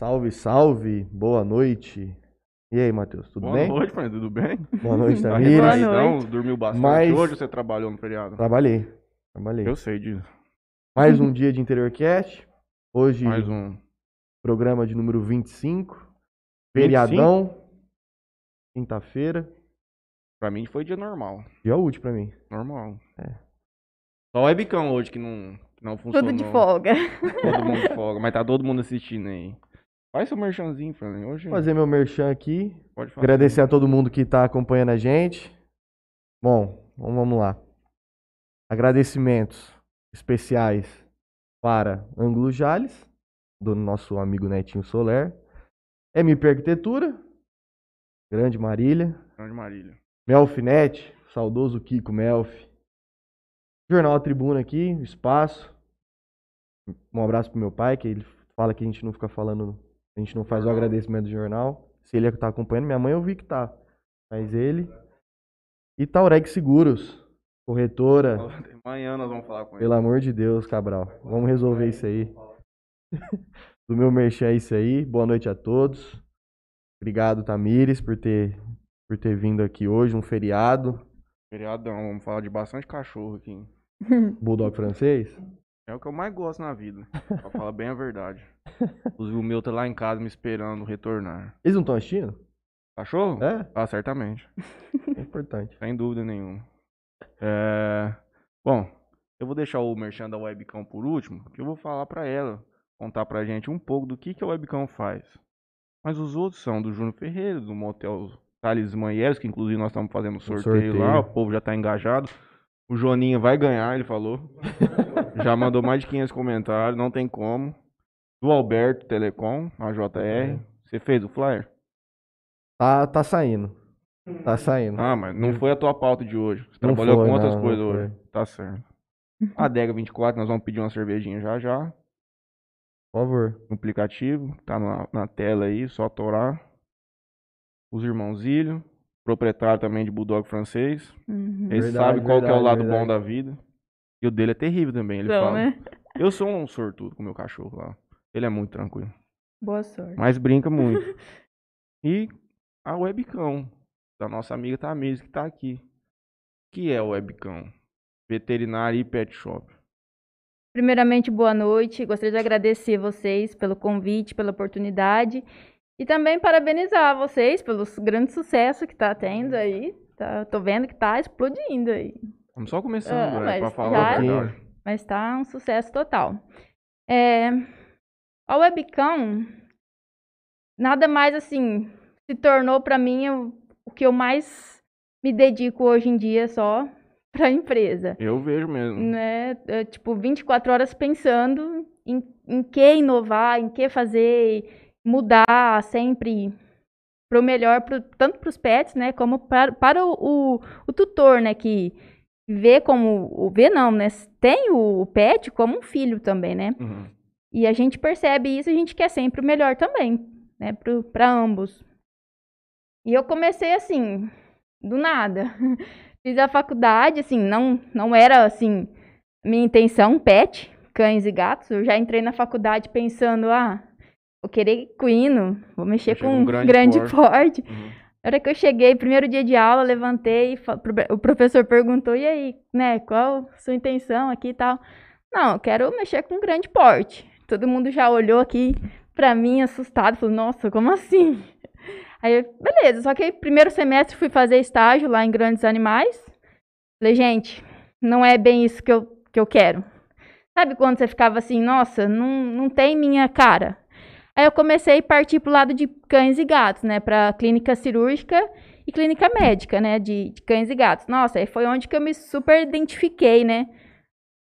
Salve, salve, boa noite. E aí, Matheus, tudo Boa bem? noite, pai, tudo bem? Boa noite, Tá Tamires. Boa retraídão? noite. Dormiu bastante Mas- hoje ou você trabalhou no feriado? Trabalhei, trabalhei. Eu sei disso. Mais um dia de Interior Cast. Hoje, Mais um. programa de número 25. Feriadão. Quinta-feira. Pra mim foi dia normal. Dia útil pra mim. Normal. É. Só o webcam hoje que não, que não funcionou. Tudo de folga. Todo mundo de folga, mas tá todo mundo assistindo aí. Faz seu merchanzinho, Fran. Hoje Vou fazer meu merchan aqui. pode fazer. Agradecer a todo mundo que tá acompanhando a gente. Bom, então vamos lá. Agradecimentos especiais para Ângulo Jales, do nosso amigo Netinho Soler. MP Arquitetura, Grande Marília. Grande Marília. Melfinet, saudoso Kiko Melf. Jornal A Tribuna aqui, Espaço. Um abraço pro meu pai, que ele fala que a gente não fica falando, a gente não faz o agradecimento do jornal. Se ele é que tá acompanhando, minha mãe eu vi que tá. Mas ele. E Taureg Seguros, corretora. Amanhã nós vamos falar com ele. Pelo amor de Deus, Cabral. Vamos resolver isso aí. Do meu merchan é isso aí. Boa noite a todos. Obrigado, Tamires, por ter, por ter vindo aqui hoje, um feriado. Feriadão, vamos falar de bastante cachorro aqui. Bulldog francês? É o que eu mais gosto na vida. Pra falar bem a verdade. Inclusive o meu tá lá em casa me esperando retornar. Eles não estão assistindo? Cachorro? É? Ah, certamente. É importante. Sem dúvida nenhuma. É... Bom, eu vou deixar o merchan da Webcam por último, que eu vou falar pra ela, contar pra gente um pouco do que, que a Webcam faz. Mas os outros são do Júnior Ferreira, do Motel Thales Manheiros, que inclusive nós estamos fazendo sorteio, sorteio. lá, o povo já tá engajado. O Joninha vai ganhar, ele falou. já mandou mais de 500 comentários, não tem como. Do Alberto Telecom, a JR. Você fez o flyer? Tá, tá saindo. Tá saindo. Ah, mas não foi a tua pauta de hoje. Você Não trabalhou foi, com outras não, coisas hoje. Tá certo. A Adega 24, nós vamos pedir uma cervejinha já já. Por favor. No aplicativo, tá na, na tela aí, só torar. Os irmãos Ilho, proprietário também de Bulldog francês. Uhum. Ele Verdade, sabe qual que é o lado verdade. bom da vida. E o dele é terrível também, ele Então, fala. né? Eu sou um sortudo com o meu cachorro lá. Ele é muito tranquilo. Boa sorte. Mas brinca muito. e a webcam da nossa amiga Tamires, que tá aqui. O que é o webcam? Veterinária e pet shop. Primeiramente, boa noite. Gostaria de agradecer vocês pelo convite, pela oportunidade. E também parabenizar vocês pelo grande sucesso que tá tendo aí. Tá, tô vendo que tá explodindo aí. Estamos só começando, Ah, né? mas Pra falar já-. Mas tá um sucesso total. É, a webcam, nada mais assim, se tornou para mim o, o que eu mais me dedico hoje em dia só para a empresa. Eu vejo mesmo. Né? É, tipo, 24 horas pensando em, em que inovar, em que fazer, mudar sempre para o melhor, pro, tanto para os pets, né, como para, para o, o, o tutor, né, que vê como, o vê não, né, tem o, o pet como um filho também, né, Uhum. e a gente percebe isso a gente quer sempre o melhor também, né, para ambos. E eu comecei assim, do nada. Fiz a faculdade, assim, não, não era assim, minha intenção, pet, cães e gatos. Eu já entrei na faculdade pensando, ah, vou querer equino, vou mexer com um grande grande, porte. porte. Uhum. Na hora que eu cheguei, primeiro dia de aula, levantei, o professor perguntou, e aí, né, qual a sua intenção aqui e tal? Não, eu quero mexer com grande porte. Todo mundo já olhou aqui pra mim, assustado, falou, nossa, como assim? Aí, eu, beleza, só que primeiro semestre fui fazer estágio lá em Grandes Animais. Falei, gente, não é bem isso que eu, que eu quero. Sabe quando você ficava assim, nossa, não, não tem minha cara? Aí eu comecei a partir pro lado de cães e gatos, né? Pra clínica cirúrgica e clínica médica, né? De, de cães e gatos. Nossa, aí foi onde que eu me super identifiquei, né?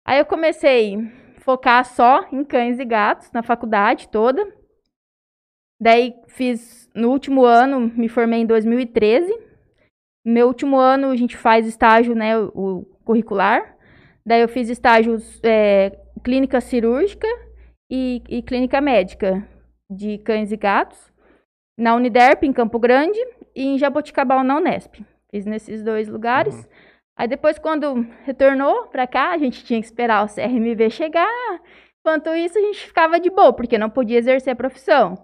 Aí eu comecei a focar só em cães e gatos na faculdade toda. Daí fiz no último ano, me formei em 2013. No meu último ano a gente faz estágio, né, o, o curricular. Daí eu fiz estágios é, clínica cirúrgica e, e clínica médica de cães e gatos na Uniderp em Campo Grande e em Jaboticabal na Unesp. Fiz nesses dois lugares. Uhum. Aí depois quando retornou para cá, a gente tinha que esperar o CRMV chegar. Enquanto isso, a gente ficava de boa, porque não podia exercer a profissão.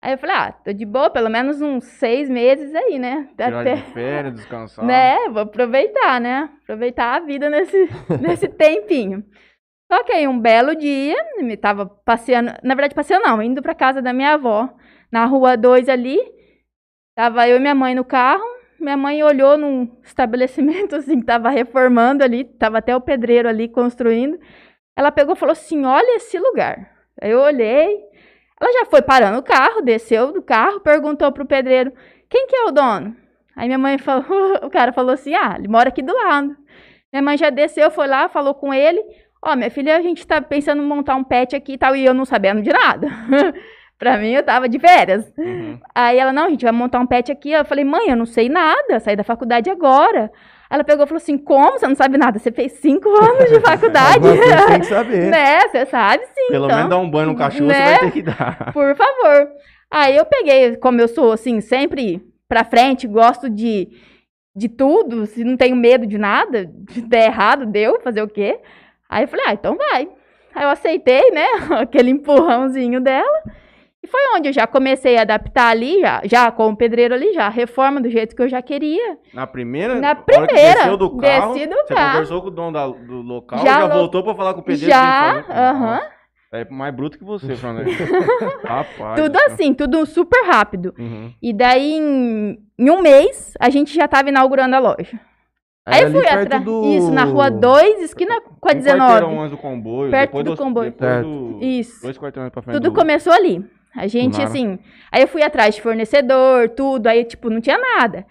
Aí eu falei, ah, tô de boa, pelo menos uns seis meses aí, né? Tirar Até, de férias, descansar. né? Vou aproveitar, né? Aproveitar a vida nesse, nesse tempinho. Aí um belo dia, me tava passeando, na verdade passeando não, indo pra casa da minha avó, na rua 2 ali, tava eu e minha mãe no carro, minha mãe olhou num estabelecimento assim, que tava reformando ali, tava até o pedreiro ali construindo, ela pegou e falou assim, olha esse lugar. Aí eu olhei, ela já foi parando o carro, desceu do carro, perguntou pro pedreiro, quem que é o dono? Aí minha mãe falou, o cara falou assim, ah, ele mora aqui do lado. Minha mãe já desceu, foi lá, falou com ele, ó, minha filha, a gente tá pensando em montar um pet aqui e tal, e eu não sabendo de nada. pra mim, eu tava de férias. Uhum. Aí ela, não, a gente vai montar um pet aqui. Eu falei, mãe, eu não sei nada, saí da faculdade agora. Ela pegou e falou assim, como? Você não sabe nada? Você fez cinco anos de faculdade. Coisa tem que saber. né? Você sabe sim. Pelo então. menos dar um banho no cachorro você Né? vai ter que dar. Por favor. Aí eu peguei, como eu sou assim, sempre pra frente, gosto de, de tudo, se não tenho medo de nada, de der errado, deu, fazer o quê? Aí eu falei, ah, então vai. Aí eu aceitei, né, aquele empurrãozinho dela. E foi onde eu já comecei a adaptar ali, já, já com o pedreiro ali, já, a reforma do jeito que eu já queria. Na primeira? Na primeira, desceu do carro, desci do você carro. conversou com o dono da- do local, Já já, lo- voltou pra falar com o pedreiro. Já, aham. É mais bruto que você, Fernando. Rapaz. Tudo assim, tudo super rápido. Uhum. E daí, em, em um mês, a gente já tava inaugurando a loja. Aí eu fui atrás. do- Isso, na rua 2, esquina com a Um 19. quarteirão do comboio. Perto depois do comboio. Do, Isso. Dois quarteirões pra frente Tudo do... começou ali. A gente, assim. Aí eu fui atrás de fornecedor, tudo. Aí, tipo, não tinha nada.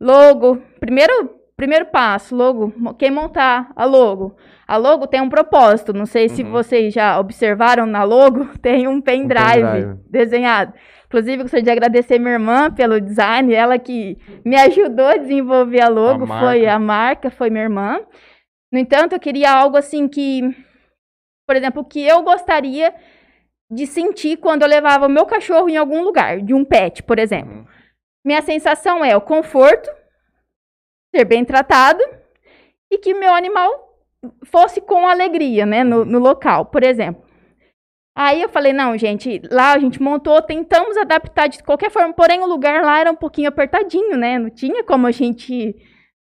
Logo, primeiro, primeiro passo, logo, quem montar a logo? A logo tem um propósito. Não sei se Uhum. vocês já observaram na logo, tem um pendrive, pendrive. desenhado. Inclusive, gostaria de agradecer minha irmã pelo design, ela que me ajudou a desenvolver a logo, marca. foi a marca, foi minha irmã. No entanto, eu queria algo assim que, por exemplo, que eu gostaria de sentir quando eu levava o meu cachorro em algum lugar, de um pet, por exemplo. Uhum. Minha sensação é o conforto, ser bem tratado e que meu animal fosse com alegria, né, no, no local, por exemplo. Aí eu falei, não, gente, lá a gente montou, tentamos adaptar de qualquer forma, porém o lugar lá era um pouquinho apertadinho, né, não tinha como a gente fazer,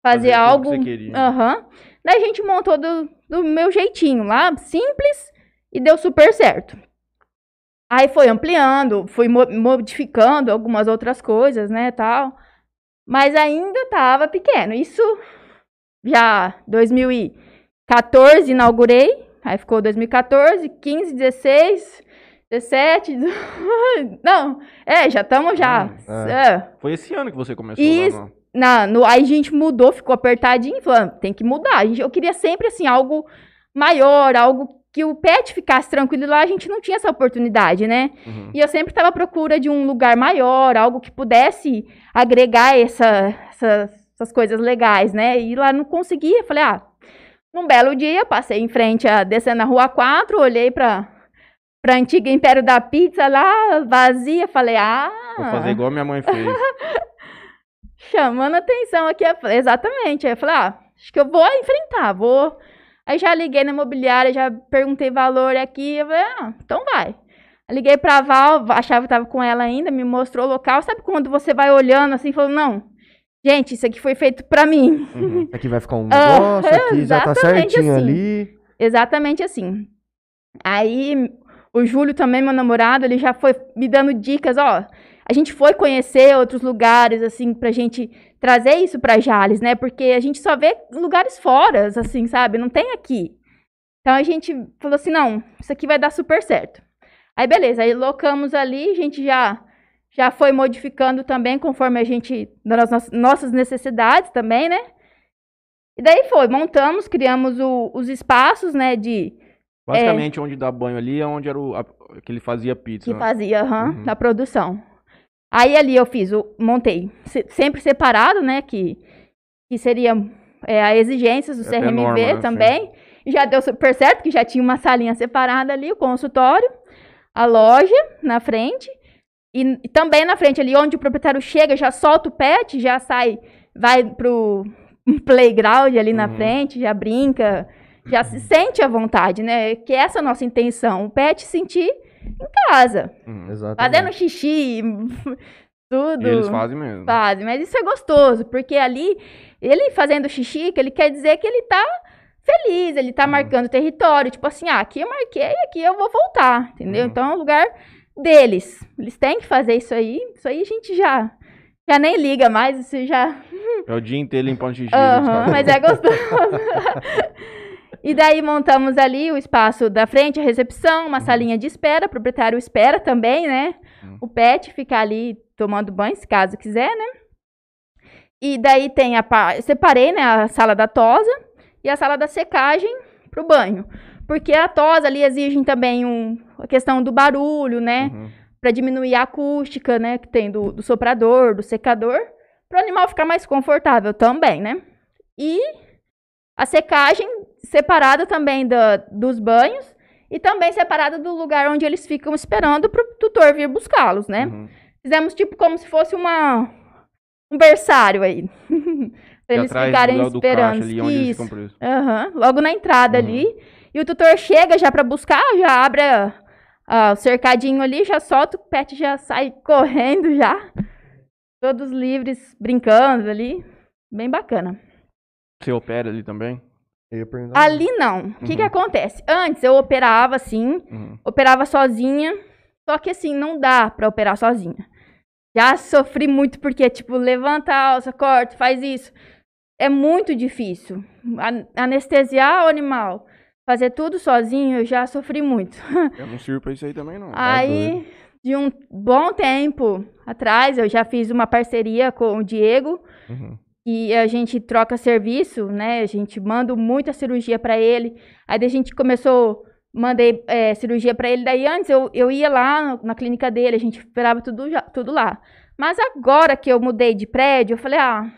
Fazer que algo... você queria. Aham. Daí a gente montou do, do meu jeitinho lá, simples, e deu super certo. Aí foi ampliando, fui mo- modificando algumas outras coisas, né, tal. Mas ainda tava pequeno. Isso já 2014 inaugurei, aí ficou 2014, 15, 16, 17, 18, não, é, já estamos já. Ah, é. Foi esse ano que você começou Isso. lá no... Na, no, aí a gente mudou, ficou apertadinho, falando, tem que mudar. A gente, eu queria sempre, assim, algo maior, algo que o pet ficasse tranquilo lá, a gente não tinha essa oportunidade, né? Uhum. E eu sempre estava à procura de um lugar maior, algo que pudesse agregar essa, essa- essas coisas legais, né? E lá não conseguia. Falei, ah, num belo dia, passei em frente, a, descendo a rua 4, olhei para pra antiga Império da Pizza lá, vazia, falei, ah, Vou fazer igual minha mãe fez. chamando atenção aqui. Exatamente. Aí eu falei, ah, acho que eu vou enfrentar, vou. Aí já liguei na imobiliária, já perguntei valor aqui. Eu falei, ah, então vai. Liguei pra Val, a chave tava com ela ainda, me mostrou o local. Sabe quando você vai olhando assim, falou, não, gente, isso aqui foi feito pra mim. Uhum. Aqui vai ficar um Ah, negócio, aqui já tá exatamente certinho assim. ali. Exatamente assim. Aí o Júlio também, meu namorado, ele já foi me dando dicas, ó. A gente foi conhecer outros lugares, assim, pra gente trazer isso pra Jales, né? Porque a gente só vê lugares fora, assim, sabe? Não tem aqui. Então a gente falou assim, não, isso aqui vai dar super certo. Aí beleza, aí locamos ali, a gente já já foi modificando também conforme a gente das nossas- necessidades também, né? E daí foi, montamos, criamos o- os espaços, né, de Basicamente, onde dá banho ali é onde era o, a- que ele fazia pizza. que né? fazia, aham, Uhum. da produção. Aí ali eu fiz, o, montei, se- sempre separado, né, que, que seria é, a exigências do É CRMV norma, né, também. E já deu super certo, que já tinha uma salinha separada ali, o consultório, a loja na frente. E, e também na frente ali, onde o proprietário chega, já solta o pet, já sai, vai pro playground ali na Uhum. frente, já brinca, já se sente à vontade, né? Que essa é a nossa intenção. O pet sentir em casa. Exatamente. Fazendo xixi, tudo. Eles fazem mesmo. Fazem, mas isso é gostoso, porque ali, ele fazendo xixi, que ele quer dizer que ele tá feliz, ele tá Uhum. marcando território, tipo assim, ah, aqui eu marquei, aqui eu vou voltar, entendeu? Uhum. Então é um lugar deles. Eles têm que fazer isso aí, isso aí a gente já, já nem liga mais, isso já... É o dia inteiro limpando xixi. Fazem. mas é gostoso. e daí montamos ali o espaço da frente, a recepção, uma salinha de espera, o proprietário espera também, né? Uhum. O pet fica ali tomando banho, se caso quiser, né? E daí tem a pa- separei, né, a sala da tosa e a sala da secagem pro banho. Porque a tosa ali exige também um, a questão do barulho, né? Uhum. Para diminuir a acústica, né, que tem do, do soprador, do secador, para o animal ficar mais confortável também, né? E a secagem separada também da, dos banhos e também separada do lugar onde eles ficam esperando para o tutor vir buscá-los, né? Uhum. Fizemos tipo como se fosse uma um berçário aí. pra E eles ficarem do, do esperando. ali, onde eles Isso. presos. Aham, Logo na entrada Uhum. ali. E o tutor chega já pra buscar, já abre o cercadinho ali, já solta, o pet já sai correndo já. Todos livres, brincando ali. Bem bacana. Você opera ali também? Eu ia perguntar. Ali não. O que, que Uhum. acontece? Antes eu operava assim, Uhum. operava sozinha. Só que assim, não dá pra operar sozinha. Já sofri muito porque, tipo, levanta a alça, corta, faz isso. É muito difícil. An- Anestesiar o animal, fazer tudo sozinho, eu já sofri muito. Eu não sirvo pra isso aí também, não. Aí, de um bom tempo atrás, eu já fiz uma parceria com o Diego Uhum. e a gente troca serviço, né? A gente manda muita cirurgia pra ele. Aí daí a gente começou, mandei é, cirurgia pra ele. Daí antes eu, eu ia lá na, clínica dele, a gente esperava tudo, já- tudo lá. Mas agora que eu mudei de prédio, eu falei, ah,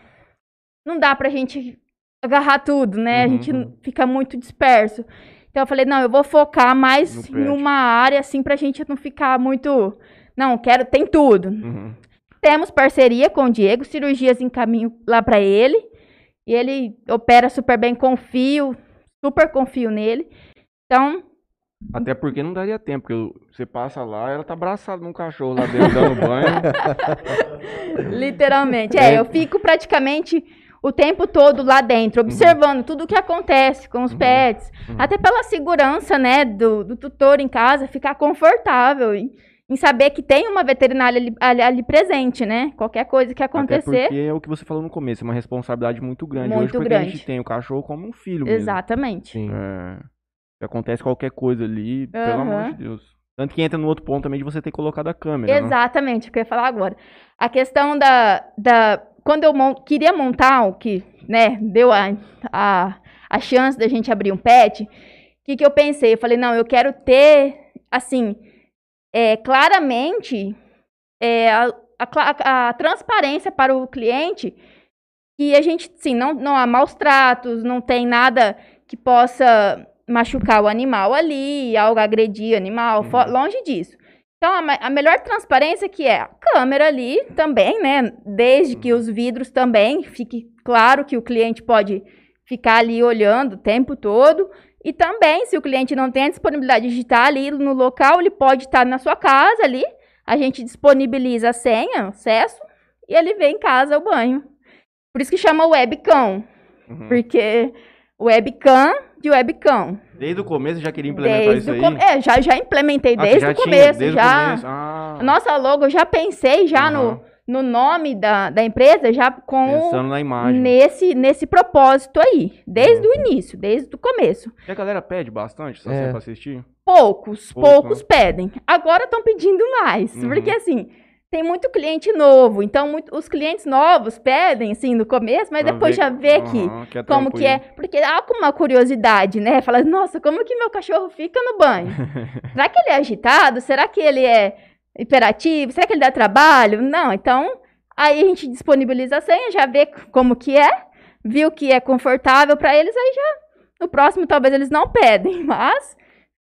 não dá pra gente agarrar tudo, né? a Uhum, gente uhum. fica muito disperso. Então eu falei, não, eu vou focar mais em uma área, assim, pra gente não ficar muito. Não, quero, tem tudo. Uhum. Temos parceria com o Diego, cirurgias em caminho lá pra ele. E ele opera super bem, confio, super confio nele. Então, Até porque não daria tempo, porque você passa lá, ela tá abraçada num cachorro lá dentro, dando banho. literalmente, é, eu fico praticamente o tempo todo lá dentro, observando tudo o que acontece com os Uhum. pets. Uhum. Até pela segurança, né, do, do tutor em casa, ficar confortável em, em saber que tem uma veterinária ali, ali- ali presente, né? Qualquer coisa que Até acontecer. porque é o que você falou no começo, é uma responsabilidade muito grande. Hoje, Muito porque a gente grande. tem o cachorro como um filho mesmo. Exatamente. Sim. É, se acontece qualquer coisa ali, pelo amor de Deus. Tanto que entra no outro ponto também de você ter colocado a câmera, né? Exatamente, o que eu ia falar agora. A questão da. da quando eu mon- queria montar o que, né, deu a, a, a chance da gente abrir um pet, o que, que eu pensei? Eu falei, não, eu quero ter, assim, é, claramente é, a, a a transparência para o cliente que a gente, sim, não, não há maus tratos, não tem nada que possa machucar o animal ali, algo agredir o animal, Uhum. longe disso. Então, a, a melhor transparência que é a câmera ali também, né? Desde que os vidros também fique claro que o cliente pode ficar ali olhando o tempo todo. E também, se o cliente não tem a disponibilidade de estar ali no local, ele pode estar na sua casa ali. A gente disponibiliza a senha, acesso, e ele vê em casa o banho. Por isso que chama webcam, Uhum. porque webcam de webcam. Desde o começo eu já queria implementar Desde isso o aí. com... É, já, já implementei Ah, desde já o começo, desde o já. começo. Ah, Nossa logo, eu já pensei já no, aham. no nome da, da empresa, já com Pensando na imagem. nesse, nesse propósito aí, desde Uhum. o início, desde o começo. E a galera pede bastante essa É. pra assistir? Poucos, Pouco, poucos pedem. Agora estão pedindo mais, Uhum. porque assim, tem muito cliente novo, então muito- os clientes novos pedem, assim, no começo, mas Pra depois ver- já vê que Aham, que é como que é, porque há uma curiosidade, né? Fala, nossa, como que meu cachorro fica no banho? Será que ele é agitado? Será que ele é hiperativo? Será que ele dá trabalho? Não, então aí a gente disponibiliza a senha, já vê como que é, viu que é confortável para eles, aí já no próximo talvez eles não pedem, mas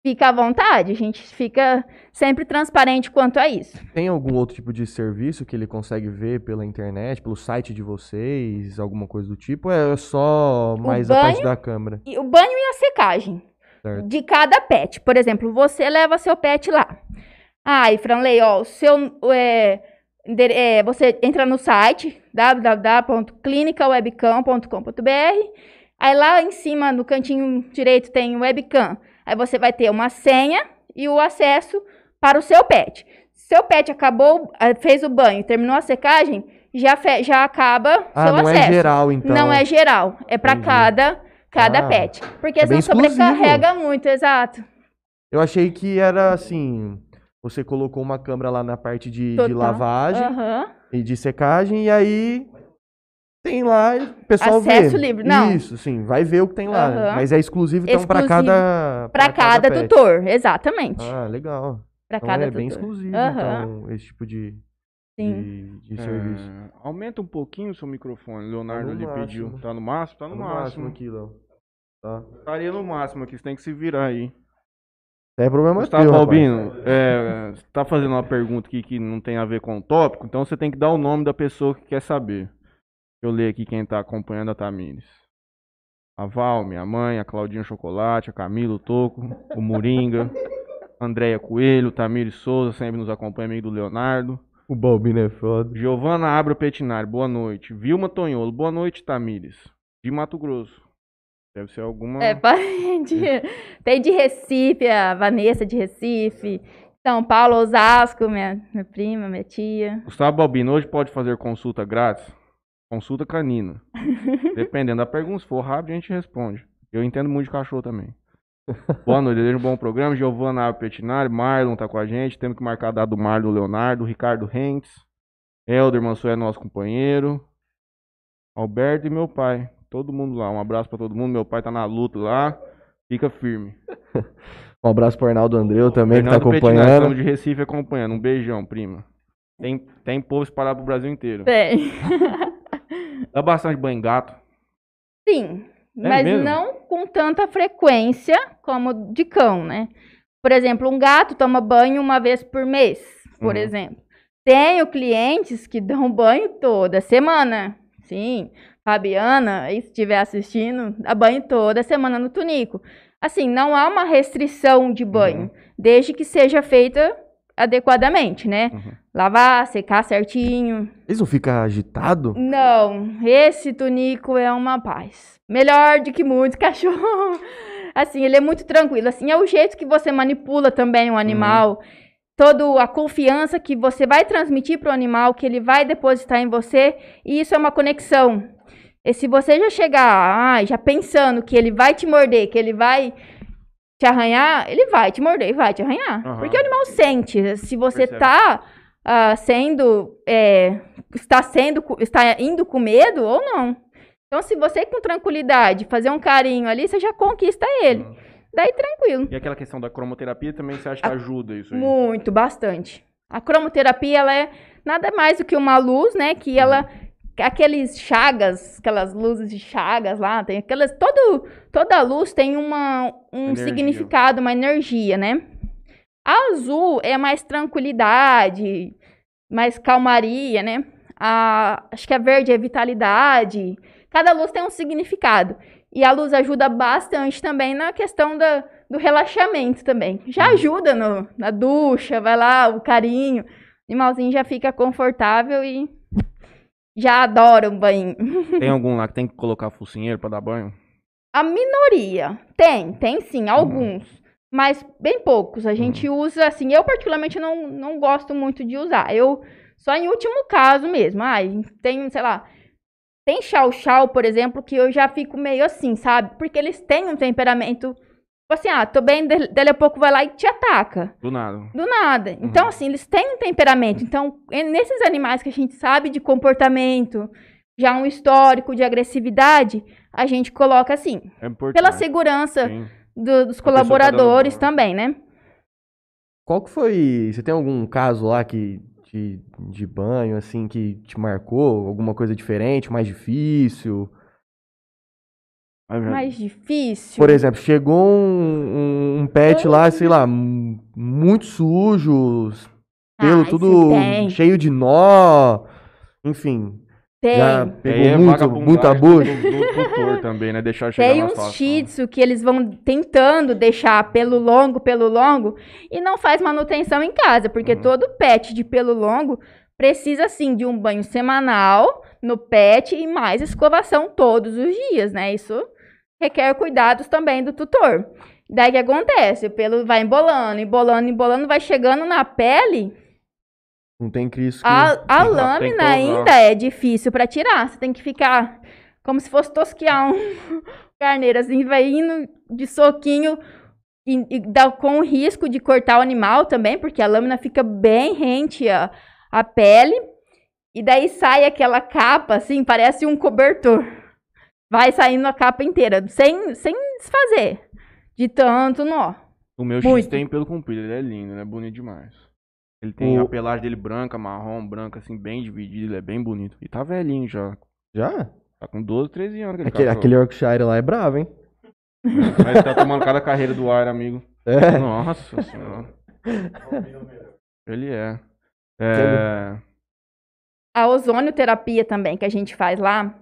fica à vontade, a gente fica sempre transparente quanto a isso. Tem algum outro tipo de serviço que ele consegue ver pela internet, pelo site de vocês, alguma coisa do tipo? Ou é só mais a parte da câmera? E o banho e a secagem Certo. de cada pet. Por exemplo, você leva seu pet lá. Ah, e Franley, ó, seu. É, é, você entra no site www.clinicawebcam.com.br. Aí lá em cima, no cantinho direito, tem webcam. Aí você vai ter uma senha e o acesso para o seu pet. Seu pet acabou, eh, fez o banho, terminou a secagem, já, fe- já acaba Ah, seu não acesso. é geral, então. Não é geral, é para cada, cada Ah, pet. Porque é senão sobrecarrega muito, exato. Eu achei que era assim. Você colocou uma câmera lá na parte de, de lavagem Aham. e de secagem, e aí tem lá e o pessoal Acesso vê. livre, não. Isso, sim, vai ver o que tem lá. Aham. Mas é exclusivo, então, pra Exclusivo cada. Para cada, pet. tutor, exatamente. Ah, legal. Para Então cada é tutor. bem exclusivo, Aham. então, esse tipo de, Sim. de, de É, serviço. aumenta um pouquinho o seu microfone. Leonardo ali máximo. pediu. Tá no máximo? Tá no, Tá no máximo. máximo aqui, Léo. Tá. Estaria no máximo aqui, você tem que se virar aí. É problema Gustavo teu, rapaz. Balbino, é, você tá fazendo uma pergunta aqui que não tem a ver com o tópico, então você tem que dar o nome da pessoa que quer saber. Eu leio aqui quem tá acompanhando a Tamires. A Val, minha mãe, a Claudinha Chocolate, a Camila, o Toco, o Moringa, a Andréia Coelho, o Tamires Souza, sempre nos acompanha, amigo do Leonardo. O Balbino é foda. Giovana Abra Petinário, boa noite. Vilma Tonholo, boa noite, Tamires. De Mato Grosso. Deve ser alguma. É, parente. Tem de Recife, a Vanessa de Recife. São Paulo, Osasco, minha, minha prima, minha tia. Gustavo Balbino, hoje pode fazer consulta grátis? Consulta canina. Dependendo da pergunta, se for rápido, a gente responde. Eu entendo muito de cachorro também. Boa noite, desejo um bom programa. Giovana Abra Petinário, Marlon tá com a gente. Temos que marcar a data do Marlon Leonardo, Ricardo Rentes. Helder Manso é nosso companheiro. Alberto e meu pai. Todo mundo lá. Um abraço pra todo mundo. Meu pai tá na luta lá. Fica firme. Um abraço pro Arnaldo Andreu também, que tá acompanhando. estamos de Recife acompanhando. Um beijão, prima. Tem, tem povo espalhado pro Brasil inteiro. Tem. Dá bastante banho em gato. Sim, mas mesmo? não com tanta frequência como de cão, né? Por exemplo, um gato toma banho uma vez por mês, por Uhum. exemplo. Tenho clientes que dão banho toda semana. Sim, Fabiana, se estiver assistindo, dá banho toda semana no Tunico. Assim, não há uma restrição de banho, Uhum. desde que seja feita adequadamente, né? Uhum. Lavar, secar certinho. Eles não ficam agitados? Não, esse Tunico é uma paz. Melhor do que muitos cachorros. Assim, ele é muito tranquilo. Assim, é o jeito que você manipula também o animal. Toda a confiança que você vai transmitir para o animal, que ele vai depositar em você. E isso é uma conexão. E se você já chegar, ah, já pensando que ele vai te morder, que ele vai te arranhar, ele vai te morder e vai te arranhar. Aham. Porque o animal sente. Se você Percebe. tá ah, sendo é, está sendo está indo com medo ou não. Então, se você com tranquilidade fazer um carinho ali, você já conquista ele. Uhum. Daí tranquilo. E aquela questão da cromoterapia também você acha que A- ajuda isso aí? Muito, bastante. A cromoterapia ela é nada mais do que uma luz, né, que ela aqueles chagas, aquelas luzes de chagas lá, tem aquelas todo toda luz tem uma um Energia. significado, uma energia, né? A azul é mais tranquilidade, mais calmaria, né? A, acho que a verde é vitalidade. Cada luz tem um significado. E a luz ajuda bastante também na questão da, do relaxamento também. Já ajuda no, na ducha, vai lá, o carinho. O animalzinho já fica confortável e já adora um banho. Tem algum lá que tem que colocar focinheiro pra dar banho? A minoria tem, tem sim, alguns. Mas bem poucos. A gente usa, assim, eu particularmente não, não gosto muito de usar. Eu, só em último caso mesmo. Ah, tem, sei lá, tem chau-chau, por exemplo, que eu já fico meio assim, sabe? Porque eles têm um temperamento, assim, ah, tô bem, dali a pouco vai lá e te ataca. Do nada. Do nada. Então, assim, eles têm um temperamento. Então, é nesses animais que a gente sabe de comportamento, já um histórico de agressividade, a gente coloca assim. É importante. Pela segurança do- dos A tá colaboradores banho. também, né? Qual que foi. Você tem algum caso lá que de, de banho, assim, que te marcou? Alguma coisa diferente, mais difícil? Mas, Mais difícil. Por exemplo, chegou um, um- um pet lá, sei lá, muito sujo, pelo Ah, tudo tem. cheio de nó, enfim. Tem. Já E pegou é muito, muito abuso? do, também, né? Deixar chegar Tem uns shih tzu que eles vão tentando deixar pelo longo, pelo longo, e não faz manutenção em casa, porque Uhum. todo pet de pelo longo precisa, sim, de um banho semanal no pet e mais escovação todos os dias, né? Isso requer cuidados também do tutor. Daí o que acontece? O pelo vai embolando, embolando, embolando, vai chegando na pele, Não tem Cristo que... a, a lâmina ainda é difícil pra tirar. Você tem que ficar como se fosse tosquear um carneiro, assim, vai indo de soquinho e, e dá com o risco de cortar o animal também, porque a lâmina fica bem rente à, à pele. E daí sai aquela capa, assim, parece um cobertor. Vai saindo a capa inteira, sem, sem desfazer. De tanto nó. O meu Muito. X tem pelo comprido, ele é lindo, né? Bonito demais. Ele tem O- a pelagem dele branca, marrom, branca, assim, bem dividido, ele é bem bonito. E tá velhinho já. Já? Tá com 12, 13 anos aquele, Aquele, aquele Yorkshire lá é bravo, hein? Mas tá tomando cada carreira do ar, amigo. É. Nossa senhora. Ele é. É. A ozonioterapia também, que a gente faz lá,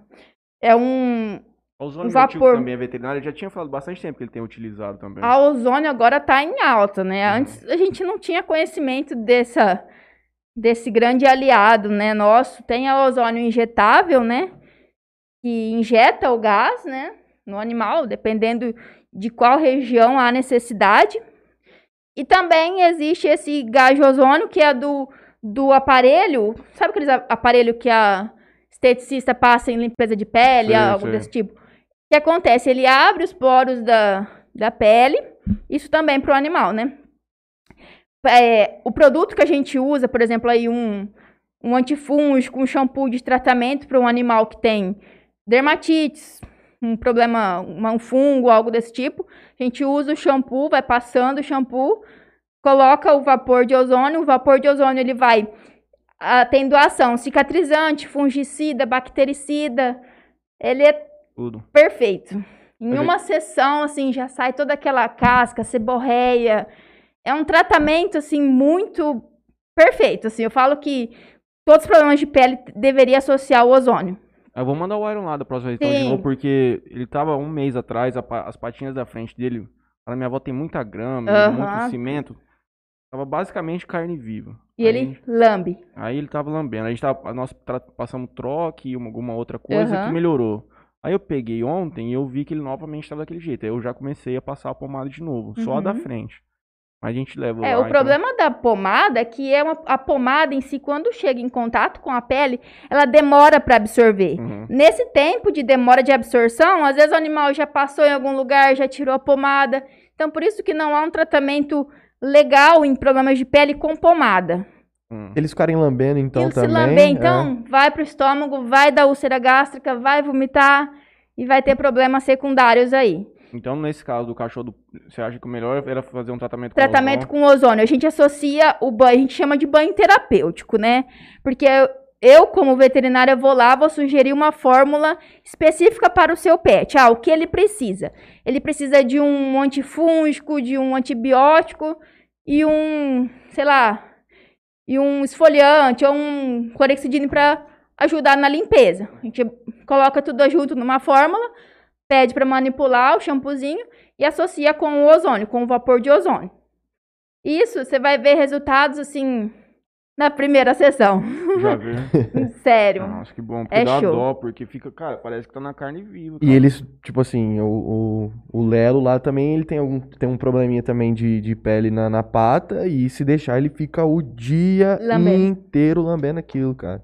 é um, O ozônio que vapor. também é veterinário, já tinha falado bastante tempo que ele tem utilizado também. A ozônio agora está em alta, né? Uhum. Antes a gente não tinha conhecimento dessa, desse grande aliado, né? Nosso tem a ozônio injetável, né? Que injeta o gás, né? No animal, dependendo de qual região há necessidade. E também existe esse gás de ozônio que é do, do aparelho, sabe aqueles aparelho que a esteticista passa em limpeza de pele, Sei, algo sei. desse tipo? O que acontece? Ele abre os poros da, da pele, isso também para o animal, né? É, o produto que a gente usa, por exemplo, aí um, um antifúngico, um shampoo de tratamento para um animal que tem dermatites, um problema, um fungo, algo desse tipo, a gente usa o shampoo, vai passando o shampoo, coloca o vapor de ozônio, o vapor de ozônio ele vai ah, tendo ação cicatrizante, fungicida, bactericida, ele é Tudo. perfeito. Em uma sessão, assim, já sai toda aquela casca, seborreia. É um tratamento, assim, muito perfeito, assim. Eu falo que todos os problemas de pele deveria associar o ozônio. Eu vou mandar o Iron lá da próxima vez então, de novo, porque ele tava um mês atrás, a as patinhas da frente dele. A minha avó tem muita grama, muito cimento. Tava basicamente carne viva. E Aí- ele lambe. Aí ele tava lambendo. A gente tava, nós passamos troque e uma- alguma outra coisa Aham. que melhorou. Aí eu peguei ontem e eu vi que ele novamente estava daquele jeito. Aí eu já comecei a passar a pomada de novo, só a da Uhum. frente. Mas a gente leva É, lá, o problema da pomada é que é uma, a pomada em si, quando chega em contato com a pele, ela demora para absorver. Então... Uhum. Nesse tempo de demora de absorção, às vezes o animal já passou em algum lugar, já tirou a pomada. Então, por isso que não há um tratamento legal em problemas de pele com pomada. Hum. Eles ficarem lambendo, então, e se também... lamber, é. então, vai pro estômago, vai dar úlcera gástrica, vai vomitar e vai ter problemas secundários aí. Então, nesse caso do cachorro, você acha que o melhor era fazer um tratamento com Tratamento ozônio? com ozônio. A gente associa o banho, a gente chama de banho terapêutico, né? Porque eu, como veterinária, vou lá, vou sugerir uma fórmula específica para o seu pet. Ah, o que ele precisa? Ele precisa de um antifúngico, de um antibiótico e um, sei lá, e um esfoliante ou um clorexidine para ajudar na limpeza. A gente coloca tudo junto numa fórmula, pede para manipular o shampoozinho e associa com o ozônio, com o vapor de ozônio. Isso você vai ver resultados assim na primeira sessão. Já viu? Sério. Nossa, que bom. Porque É dá show. dó, porque fica, cara, parece que tá na carne viva. E cara. eles, tipo assim, o, o, o Lelo lá também, ele tem, algum, tem um probleminha também de, de pele na, na pata, e se deixar, ele fica o dia Lambendo. inteiro lambendo aquilo, cara.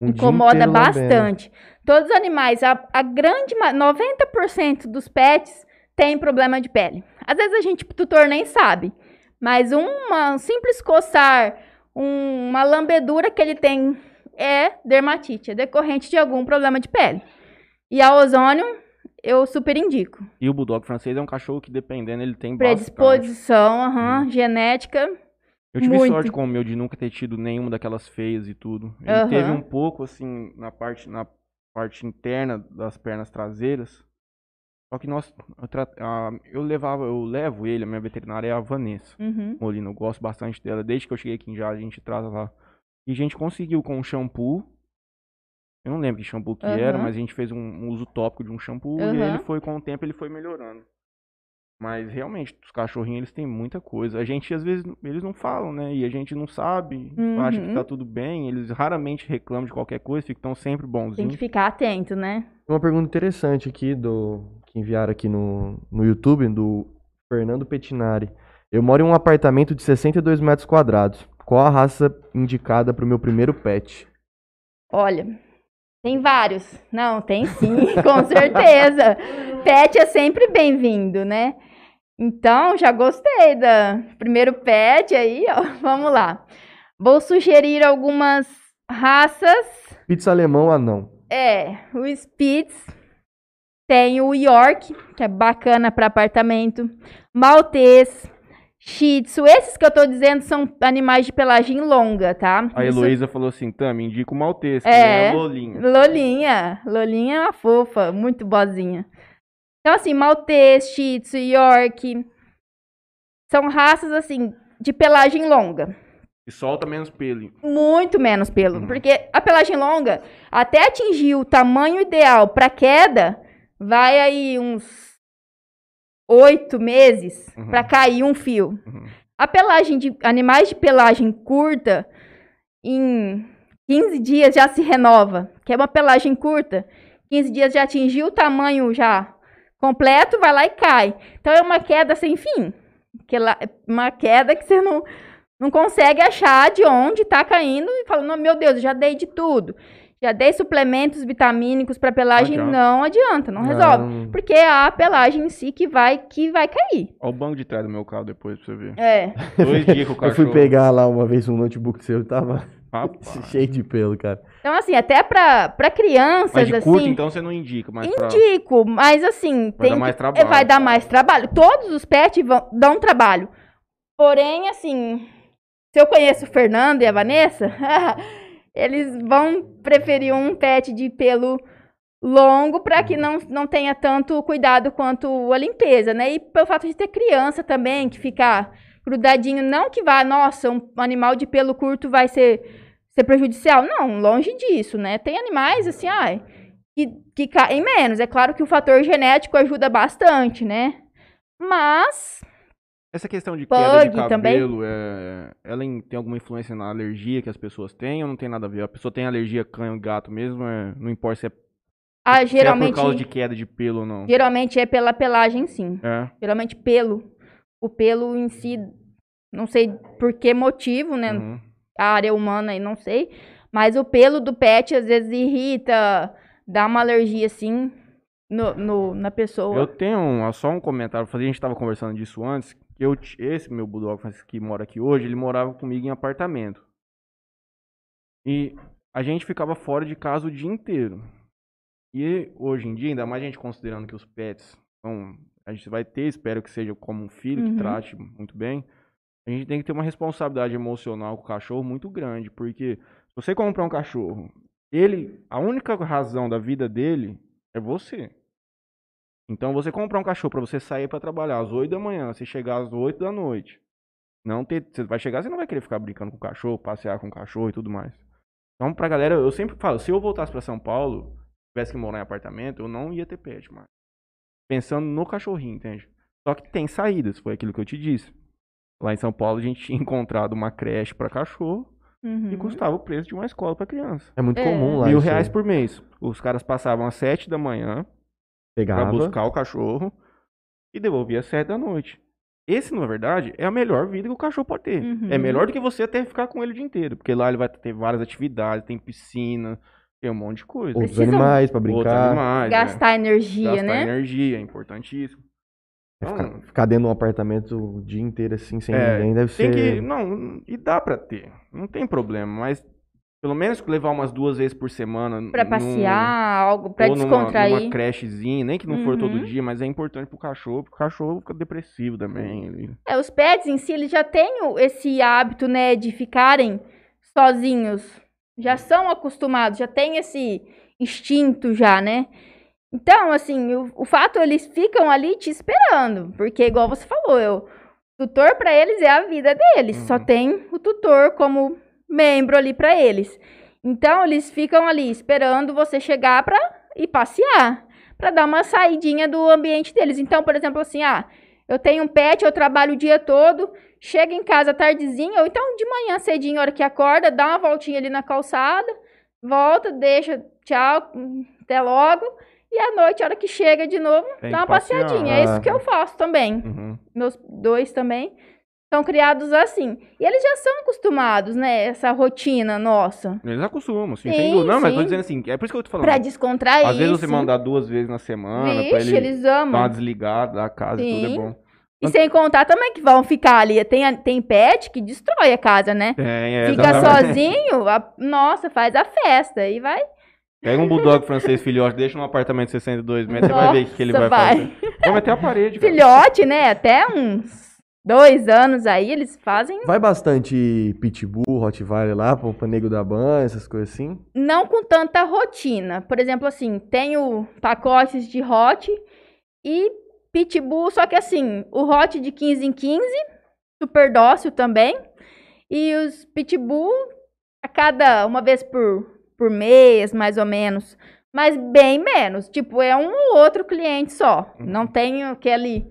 Um Incomoda inteiro lambendo. bastante. Todos os animais, a, a grande, ma- 90% dos pets tem problema de pele. Às vezes a gente, tutor, nem sabe. Mas uma um simples coçar, um- uma lambedura que ele tem é dermatite, é decorrente de algum problema de pele. E a ozônio, eu super indico. E o Bulldog francês é um cachorro que, dependendo, ele tem. Predisposição, aham, genética. Eu tive Muito. sorte com o meu de nunca ter tido nenhuma daquelas feias e tudo. Ele teve um pouco, assim, na parte, na parte interna das pernas traseiras. Só que nós, eu, tra- ah, eu levava, eu levo ele, a minha veterinária é a Vanessa Uhum. Molina. Eu gosto bastante dela. Desde que eu cheguei aqui em Jales, a gente trata lá. E a gente conseguiu com o shampoo Eu não lembro que shampoo que Aham. era, mas a gente fez um, um uso tópico de um shampoo e Aham. ele foi, com o tempo, ele foi melhorando. Mas realmente, os cachorrinhos, eles têm muita coisa. A gente, às vezes, eles não falam, né? E a gente não sabe, acha que Uhum. tá tudo bem. Eles raramente reclamam de qualquer coisa, ficam sempre Tem bonzinhos. que ficar atento, né? Uma pergunta interessante aqui do que enviaram aqui no, no YouTube, do Fernando Petinari. Eu moro em um apartamento de 62 metros quadrados. Qual a raça indicada para o meu primeiro pet? Olha, tem vários. Não, tem sim, com certeza. Pet é sempre bem-vindo, né? Então, já gostei da primeiro pet aí, ó. Vamos lá. Vou sugerir algumas raças. Pizza alemão anão. É, o Spitz. Tem o York, que é bacana para apartamento. Maltês. Shih Tzu. Esses que eu tô dizendo são animais de pelagem longa, tá? A Isso- Heloísa falou assim, Tami, indica o Maltese, que É. é a Lolinha. Lolinha. Lolinha é uma fofa, muito boazinha. Então, assim, Maltês, Shih Tzu, York. São raças, assim, de pelagem longa. E solta menos pelo. Muito menos pelo. Uhum. Porque a pelagem longa, até atingir o tamanho ideal para queda, vai aí uns oito meses Uhum. para cair um fio. Uhum. A pelagem de animais de pelagem curta, em 15 dias já se renova, que é uma pelagem curta. 15 dias já atingiu o tamanho já completo, vai lá e cai. Então é uma queda sem fim. Que uma queda que você não, não consegue achar de onde tá caindo e fala, não, meu Deus, eu já dei de tudo. Já dei suplementos vitamínicos para pelagem, Não adianta. não adianta, não resolve. Não. Porque é a pelagem em si que vai, que vai cair. Olha o banco de trás do meu carro depois pra você ver. É. Dois dias que o Eu cachorro... fui pegar lá uma vez um notebook seu e tava Rapaz. cheio de pelo, cara. Então, assim, até pra, pra crianças, Mas de assim, curto, então, você não indica, mas pra... indico, mas assim, Vai tem dar mais que- trabalho. é, vai dar mais trabalho. Todos os pets vão, dão trabalho. Porém, assim, se eu conheço o Fernando e a Vanessa, eles vão preferir um pet de pelo longo para que não, não tenha tanto cuidado quanto a limpeza, né? E pelo fato de ter criança também, que fica grudadinho, não que vá, nossa, um animal de pelo curto vai ser, ser prejudicial. Não, longe disso, né? Tem animais assim, ai, que, que caem menos. É claro que o fator genético ajuda bastante, né? Mas Essa questão de queda de cabelo, é... ela em- tem alguma influência na alergia que as pessoas têm ou não tem nada a ver? A pessoa tem alergia a cão e gato mesmo, é... não importa se é, ah, se é geralmente, por causa de queda de pelo ou não. geralmente é pela pelagem, sim. É. Geralmente pelo. O pelo em si, não sei por que motivo, né? uhum. A área humana aí, não sei. Mas o pelo do pet às vezes irrita, dá uma alergia assim no, no- na pessoa. Eu tenho um- só um comentário, a gente tava conversando disso antes, eu, esse meu bulldog que mora aqui hoje, ele morava comigo em apartamento. E a gente ficava fora de casa o dia inteiro. E hoje em dia, ainda mais a gente considerando que os pets são, a gente vai ter, espero que seja como um filho, Uhum. que trate muito bem. A gente tem que ter uma responsabilidade emocional com o cachorro muito grande, porque se você comprar um cachorro, ele, a única razão da vida dele é você. Então você comprar um cachorro pra você sair pra trabalhar às 8 da manhã, você chegar às 8 da noite. Não ter, você vai chegar, você não vai querer ficar brincando com o cachorro, passear com o cachorro e tudo mais. Então pra galera, eu sempre falo, se eu voltasse pra São Paulo, tivesse que morar em apartamento, eu não ia ter pet, mais. Pensando no cachorrinho, entende? Só que tem saídas, foi aquilo que eu te disse. Lá em São Paulo a gente tinha encontrado uma creche pra cachorro Uhum. e custava o preço de uma escola pra criança. É muito É. comum lá. Mil reais por mês. Os caras passavam às 7 da manhã, Pra Pegava. buscar o cachorro e devolvia às sete da noite. Esse, na verdade, é a melhor vida que o cachorro pode ter. Uhum. É melhor do que você até ficar com ele o dia inteiro. Porque lá ele vai ter várias atividades, tem piscina, tem um monte de coisa. Outros Precisam animais pra brincar. animais, é. Gastar energia, Gastar né? energia, é importantíssimo. É Então, Ficar, ficar dentro de um apartamento o dia inteiro assim, sem É, ninguém, deve tem ser. que. Não, e dá pra ter. Não tem problema, mas pelo menos levar umas duas vezes por semana. Pra num- passear, algo pra ou numa, descontrair. numa crechezinha, nem que não for todo Uhum. dia, mas é importante pro cachorro, porque o cachorro fica depressivo também. ele- É, os pets em si, eles já têm esse hábito, né, de ficarem sozinhos. Já são acostumados, já têm esse instinto já, né? Então, assim, o, o fato eles ficam ali te esperando, porque igual você falou, eu, o tutor para eles é a vida deles, só Uhum. tem o tutor como membro ali para eles. Então, eles ficam ali esperando você chegar pra ir passear, pra dar uma saidinha do ambiente deles. Então, por exemplo, assim, ah, eu tenho um pet, eu trabalho o dia todo, chega em casa tardezinho, ou então de manhã cedinho, hora que acorda, dá uma voltinha ali na calçada, volta, deixa, tchau, até logo. E à noite, a hora que chega de novo, Tem dá uma passeadinha. É isso que eu faço também. Uhum. Meus dois também são criados assim. E eles já são acostumados, né? Essa rotina nossa. Eles acostumam, sim, Sim. Não, mas tô sim. dizendo assim, é por isso que eu tô falando. Pra descontrair. Às vezes você sim. mandar duas vezes na semana, pra Vixe, ele eles dar uma amam. desligada da casa e tudo é Sim. bom. E sem contar também que vão ficar ali. Tem, tem pet que destrói a casa, né? Tem, é, Fica exatamente. sozinho, a- nossa, faz a festa. E vai. Pega um bulldog francês filhote, deixa num apartamento de 62 metros, você vai ver o que, ele vai, Nossa, vai. fazer. Come até a parede, cara. Filhote, né? Até uns dois anos aí, eles fazem. Vai bastante pitbull, rottweiler lá, pro nego da banha, essas coisas assim? Não com tanta rotina. Por exemplo, assim, tenho pacotes de hot e pitbull, só que assim, o hot de 15 em 15, super dócil também. E os pitbull a cada uma vez por, por mês, mais ou menos. Mas bem menos. Tipo, é um ou outro cliente só. Uhum. Não tenho aquele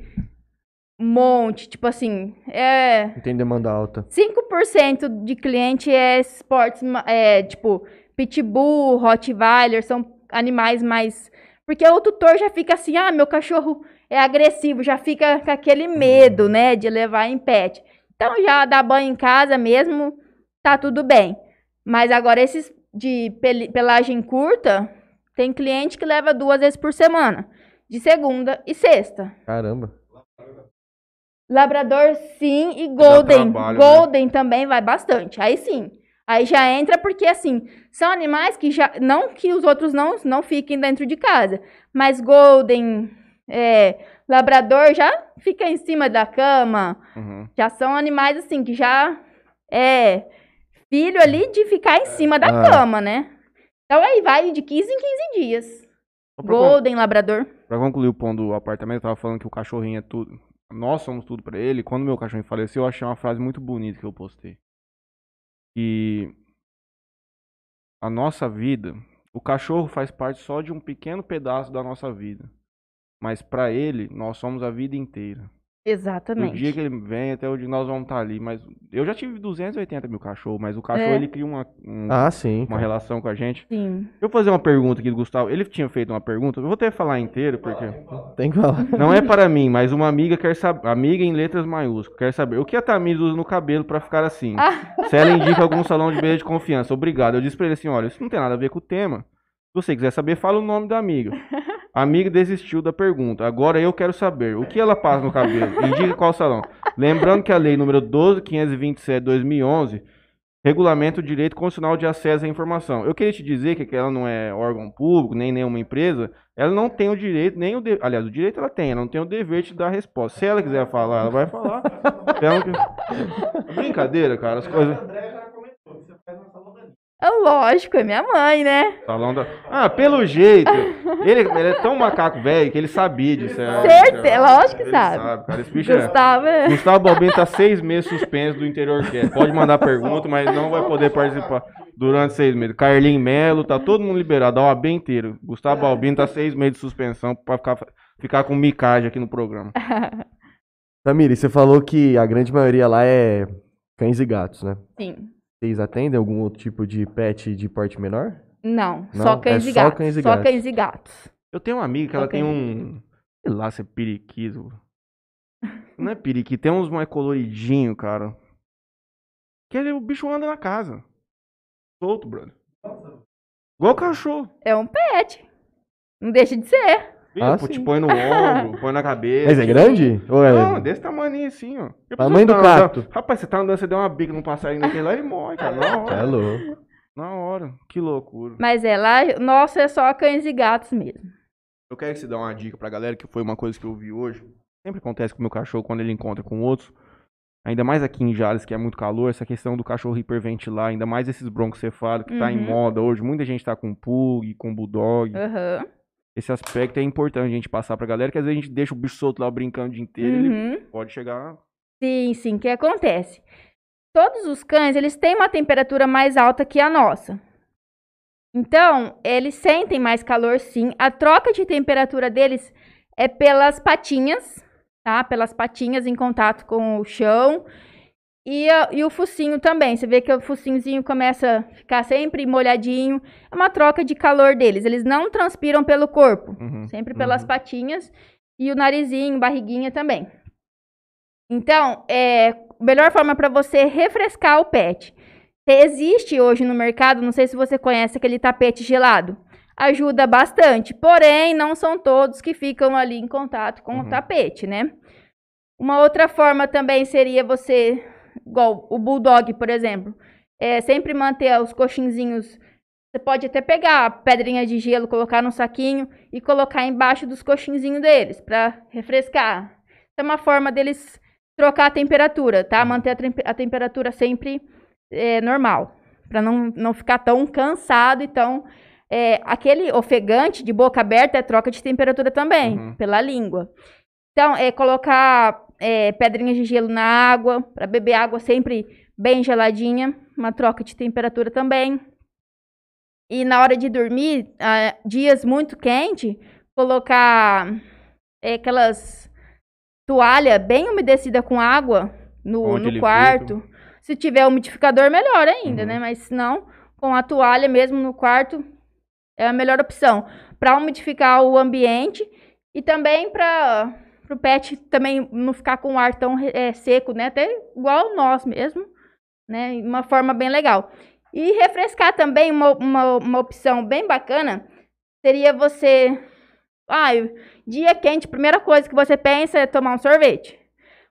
monte. Tipo assim, é. Tem demanda alta. 5% de cliente é esportes, é, tipo, pitbull, rottweiler, são animais mais... Porque o tutor já fica assim, ah, meu cachorro é agressivo, já fica com aquele medo, né, de levar em pet. Então, já dá banho em casa mesmo, tá tudo bem. Mas agora, esses de pelagem curta, tem cliente que leva duas vezes por semana, de segunda e sexta. Caramba. Labrador sim e Golden. trabalho, né? Golden também vai bastante. Aí sim. Aí já entra porque assim, são animais que já não que os outros não não fiquem dentro de casa, mas Golden, é, Labrador já fica em cima da cama. Uhum. Já são animais assim que já é filho ali de ficar em cima da Ah. cama, né? Então aí vai de 15 em 15 dias. Con- Golden, Labrador. pra concluir o ponto do apartamento, eu tava falando que o cachorrinho é tudo. Nós somos tudo pra ele. Quando meu cachorrinho faleceu, eu achei uma frase muito bonita que eu postei. Que a nossa vida, o cachorro faz parte só de um pequeno pedaço da nossa vida. Mas pra ele, nós somos a vida inteira. Do Exatamente. dia que ele vem até onde nós vamos estar ali. Mas eu já tive 280 mil cachorros, mas o cachorro É. ele cria uma, um- Ah, sim. uma relação com a gente. Sim. Deixa eu fazer uma pergunta aqui do Gustavo. Ele tinha feito uma pergunta, eu vou até falar inteiro, porque Tem que falar. não é para mim, mas uma amiga quer saber, amiga em letras maiúsculas, quer saber o que a Tamires usa no cabelo pra ficar assim. Ah. Se ela indica algum salão de beleza de confiança, obrigado. Eu disse pra ele assim, olha, isso não tem nada a ver com o tema. Se você quiser saber, fala o nome da amiga. A amiga desistiu da pergunta. Agora eu quero saber o que ela passa no cabelo. Indica qual salão. Lembrando que a lei número 12527/2011 regulamenta o direito constitucional de acesso à informação. Eu queria te dizer que ela não é órgão público, nem nenhuma empresa, ela não tem o direito, nem o de... aliás, o direito ela tem, ela não tem o dever de dar a resposta. Se ela quiser falar, ela vai falar. Ela quer- Brincadeira, cara, as coisas. É lógico, é minha mãe, né? Salão da... Ah, pelo jeito. Ele, ele é tão macaco velho que ele sabia disso. é. Certeza, lógico que Ele sabe. cara. Esse bicho é... Gustavo é... Gustavo Balbino tá seis meses suspenso do interior que Pode mandar pergunta, mas não vai poder participar durante seis meses. Carlinho Melo, tá todo mundo liberado, a OAB inteiro. Gustavo Balbino tá seis meses de suspensão pra ficar, ficar com micagem aqui no programa. Tamiri, você falou que a grande maioria lá é cães e gatos, né? Sim. Vocês atendem algum outro tipo de pet de porte menor? Não, Não, só cães é e só gatos. cães e só gatos. cães e gatos. Eu tenho uma amiga que ela tem um. Sei lá se é periquito. Não é periquito, tem uns mais coloridinhos, cara. Que ele, o bicho anda na casa. Solto, brother. Igual cachorro. É um pet. Não deixa de ser. Viu? Ah, Pô, te sim. põe no ombro, põe na cabeça. Mas é grande? Ou é... Não, desse tamanho assim, ó. Já Tamanho do tá andando- cacto. Rapaz, você tá andando, você deu uma bica num passarinho daquele lá, ele morre, cara. Na É hora. louco. Na hora. Que loucura. Mas é lá, nossa, é só cães e gatos mesmo. Eu quero que você dê uma dica pra galera, que foi uma coisa que eu vi hoje. Sempre acontece com o meu cachorro quando ele encontra com outros. Ainda mais aqui em Jales, que é muito calor, essa questão do cachorro hiperventilar, ainda mais esses broncocefálicos que tá em Uhum. moda hoje. Muita gente tá com pug, com bulldog. Aham. Esse aspecto é importante a gente passar pra galera, que às vezes a gente deixa o bicho solto lá brincando o dia inteiro, ele Uhum. pode chegar. Sim, sim. Que acontece? Todos os cães, eles têm uma temperatura mais alta que a nossa. Então, eles sentem mais calor sim. A troca de temperatura deles é pelas patinhas, tá? Pelas patinhas em contato com o chão. E, a- e o focinho também. Você vê que o focinhozinho começa a ficar sempre molhadinho. É uma troca de calor deles. Eles não transpiram pelo corpo. Uhum. Sempre pelas Uhum. patinhas e o narizinho, barriguinha também. Então, é a melhor forma para você refrescar o pet. Existe hoje no mercado, não sei se você conhece aquele tapete gelado. Ajuda bastante, porém não são todos que ficam ali em contato com Uhum. o tapete, né? Uma outra forma também seria você, igual o bulldog, por exemplo, é sempre manter os coxinzinhos. Você pode até pegar a pedrinha de gelo, colocar num saquinho e colocar embaixo dos coxinzinhos deles para refrescar. É uma forma deles trocar a temperatura, tá? Manter a, a temperatura sempre é, normal, para não, não ficar tão cansado e tão é, aquele ofegante de boca aberta é troca de temperatura também, Uhum. pela língua. Então, é colocar é, pedrinhas de gelo na água, para beber água sempre bem geladinha, uma troca de temperatura também. E na hora de dormir, ah, dias muito quentes, colocar é, aquelas toalha bem umedecida com água no, no quarto. Se tiver umidificador, melhor ainda, Uhum. né? Mas se não, com a toalha mesmo no quarto é a melhor opção para umidificar o ambiente e também para o pet também não ficar com o ar tão eh, seco, né? Até igual nós mesmo, né? Uma forma bem legal. E refrescar também, uma, uma, uma opção bem bacana, seria você. Ah, dia quente, primeira coisa que você pensa é tomar um sorvete.